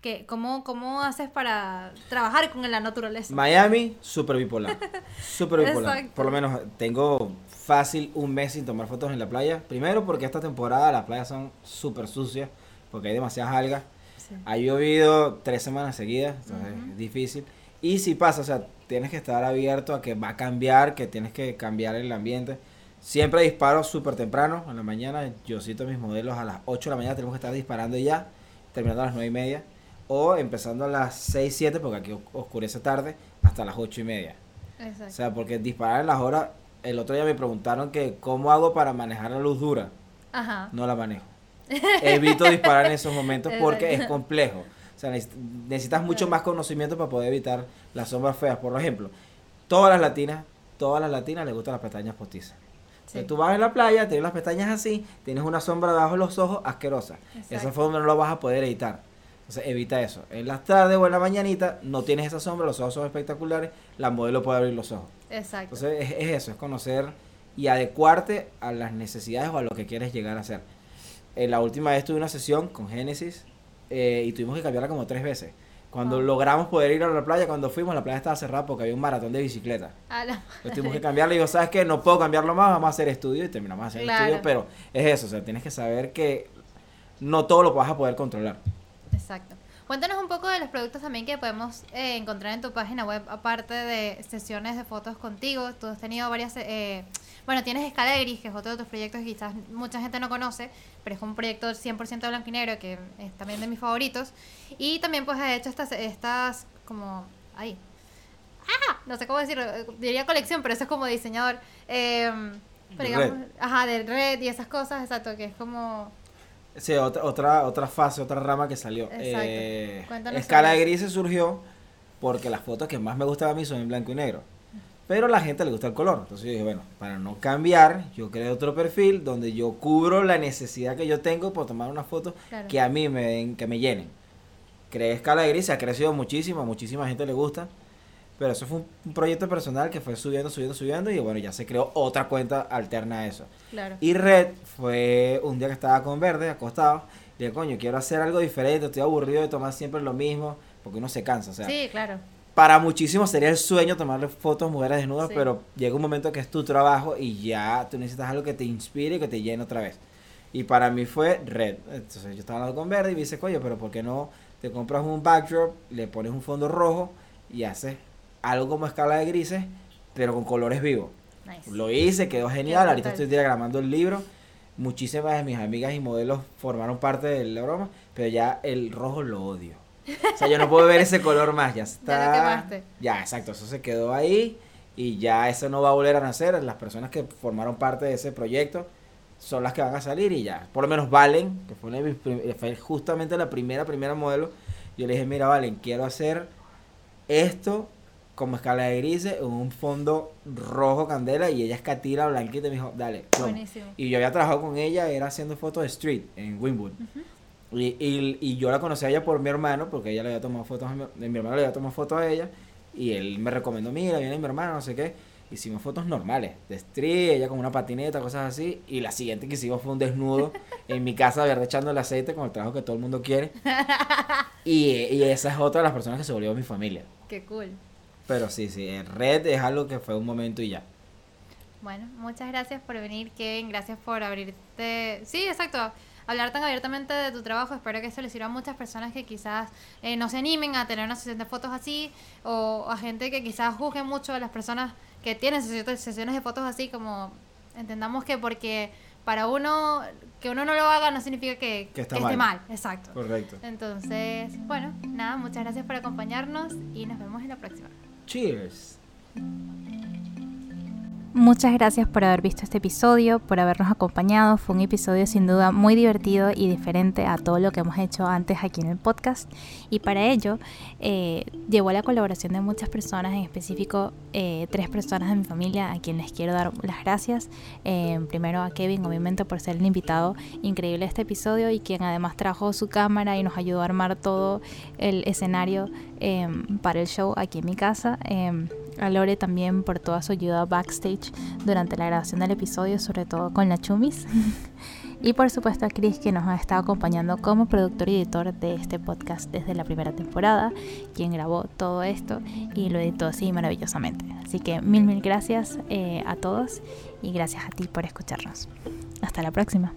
que, ¿cómo, ¿cómo haces para trabajar con la naturaleza? Miami, súper bipolar. Súper bipolar. Exacto. Por lo menos tengo fácil un mes sin tomar fotos en la playa. Primero porque esta temporada las playas son súper sucias, porque hay demasiadas algas. Sí. Ha llovido tres semanas seguidas, entonces Ujú. es difícil. Y si pasa, o sea, tienes que estar abierto a que va a cambiar, que tienes que cambiar el ambiente. Siempre disparo súper temprano, en la mañana. Yo cito mis modelos a las 8 de la mañana, tenemos que estar disparando ya, terminando a las 9 y media. O empezando a las 6, 7, porque aquí o- oscurece tarde, hasta las 8 y media. O Exacto. sea, porque disparar en las horas, el otro día me preguntaron que cómo hago para manejar la luz dura. Ajá. No la manejo. Evito disparar en esos momentos porque es complejo. Sea, necesitas mucho más conocimiento para poder evitar las sombras feas. Por ejemplo, todas las latinas, todas las latinas les gustan las pestañas postizas. Sí. Tú vas en la playa, tienes las pestañas así, tienes una sombra debajo de los ojos asquerosa. Esa Exacto. forma no lo vas a poder evitar. Entonces evita eso. En las tardes o en la mañanita no tienes esa sombra, los ojos son espectaculares, la modelo puede abrir los ojos. Exacto. Entonces es, es eso, es conocer y adecuarte a las necesidades o a lo que quieres llegar a hacer. En la última vez tuve una sesión con Génesis eh, y tuvimos que cambiarla como tres veces. Cuando Wow. logramos poder ir a la playa, cuando fuimos, la playa estaba cerrada porque había un maratón de bicicleta. A la Entonces tuvimos que cambiarla y digo, ¿sabes qué? No puedo cambiarlo más, vamos a hacer estudio y terminamos haciendo Claro. estudio, pero es eso, o sea, tienes que saber que no todo lo vas a poder controlar. Exacto. Cuéntanos un poco de los productos también que podemos eh, encontrar en tu página web, aparte de sesiones de fotos contigo. Tú has tenido varias... eh, bueno, tienes Escala de Gris, que es otro de tus proyectos que quizás mucha gente no conoce, pero es un proyecto 100% blanco y negro que es también de mis favoritos. Y también pues has hecho estas, estas como... Ahí. ¡Ah! No sé cómo decirlo, eh, diría colección, pero eso es como diseñador. Eh, pero digamos, ajá, de red y esas cosas, exacto, que es como... Sí, otra, otra, otra fase, otra rama que salió. Exacto. Eh, Escala sobre de eso. grises surgió porque las fotos que más me gustan a mí son en blanco y negro. Pero a la gente le gusta el color. Entonces yo dije, bueno, para no cambiar, yo creé otro perfil donde yo cubro la necesidad que yo tengo por tomar una foto Claro. que a mí me den, que me llenen. Creé Escala de grises, ha crecido muchísimo, a muchísima gente le gusta. Pero eso fue un, un proyecto personal que fue subiendo, subiendo, subiendo y bueno, ya se creó otra cuenta alterna a eso. Claro. Y Red fue un día que estaba con Verde acostado. Y dije, coño, quiero hacer algo diferente. Estoy aburrido de tomar siempre lo mismo. Porque uno se cansa. O sea, Sí, claro. Para muchísimos sería el sueño tomarle fotos a mujeres desnudas. Sí. Pero llega un momento que es tu trabajo y ya tú necesitas algo que te inspire y que te llene otra vez. Y para mí fue Red. Entonces yo estaba hablando con Verde y me dice, coño, pero ¿por qué no te compras un backdrop, le pones un fondo rojo y haces algo como escala de grises, pero con colores vivos? Nice. Lo hice, quedó genial. Ahorita brutal. estoy diagramando el libro. Muchísimas de mis amigas y modelos formaron parte de la broma, pero ya el rojo lo odio. O sea, yo no puedo ver ese color más, ya está. Ya lo quemaste. Ya, exacto, eso se quedó ahí y ya eso no va a volver a nacer. Las personas que formaron parte de ese proyecto son las que van a salir y ya. Por lo menos Valen, que fue, una de mis fue justamente la primera, primera modelo. Yo le dije, mira Valen, quiero hacer esto como escala de grises en un fondo rojo candela y ella es catira blanquita y me dijo, dale. plomo". Buenísimo. Y yo había trabajado con ella, era haciendo fotos de street en Winwood. Y, y, y yo la conocí a ella por mi hermano, porque ella le había tomado fotos a mi, mi hermano le había tomado fotos a ella. Y él me recomendó, mira, viene mi hermano, no sé qué. Hicimos fotos normales, de street, ella con una patineta, cosas así. Y la siguiente que hicimos fue un desnudo en mi casa, verde echando el aceite con el trabajo que todo el mundo quiere. Y, y esa es otra de las personas que se volvió mi familia. Qué cool. Pero sí, sí, en red es algo que fue un momento y ya. Bueno, muchas gracias por venir, Kevin. Gracias por abrirte. Sí, exacto. Hablar tan abiertamente de tu trabajo. Espero que esto le sirva a muchas personas que quizás eh, no se animen a tener una sesión de fotos así. O a gente que quizás juzgue mucho a las personas que tienen sesi- sesiones de fotos así. Como entendamos que porque para uno, que uno no lo haga no significa que, Que está que esté mal. Exacto. Correcto. Entonces, bueno, nada, muchas gracias por acompañarnos y nos vemos en la próxima. Cheers. Muchas gracias por haber visto este episodio, por habernos acompañado. Fue un episodio sin duda muy divertido y diferente a todo lo que hemos hecho antes aquí en el podcast. Y para ello eh, llevó la colaboración de muchas personas, en específico eh, tres personas de mi familia a quienes quiero dar las gracias. Eh, primero a Kevin, obviamente, por ser el invitado increíble de este episodio y quien además trajo su cámara y nos ayudó a armar todo el escenario para el show aquí en mi casa a Lore también por toda su ayuda backstage durante la grabación del episodio, sobre todo con la Chumis. y por supuesto a Chris que nos ha estado acompañando como productor y editor de este podcast desde la primera temporada, quien grabó todo esto y lo editó así maravillosamente. Así que mil, mil gracias eh, a todos y gracias a ti por escucharnos. Hasta la próxima.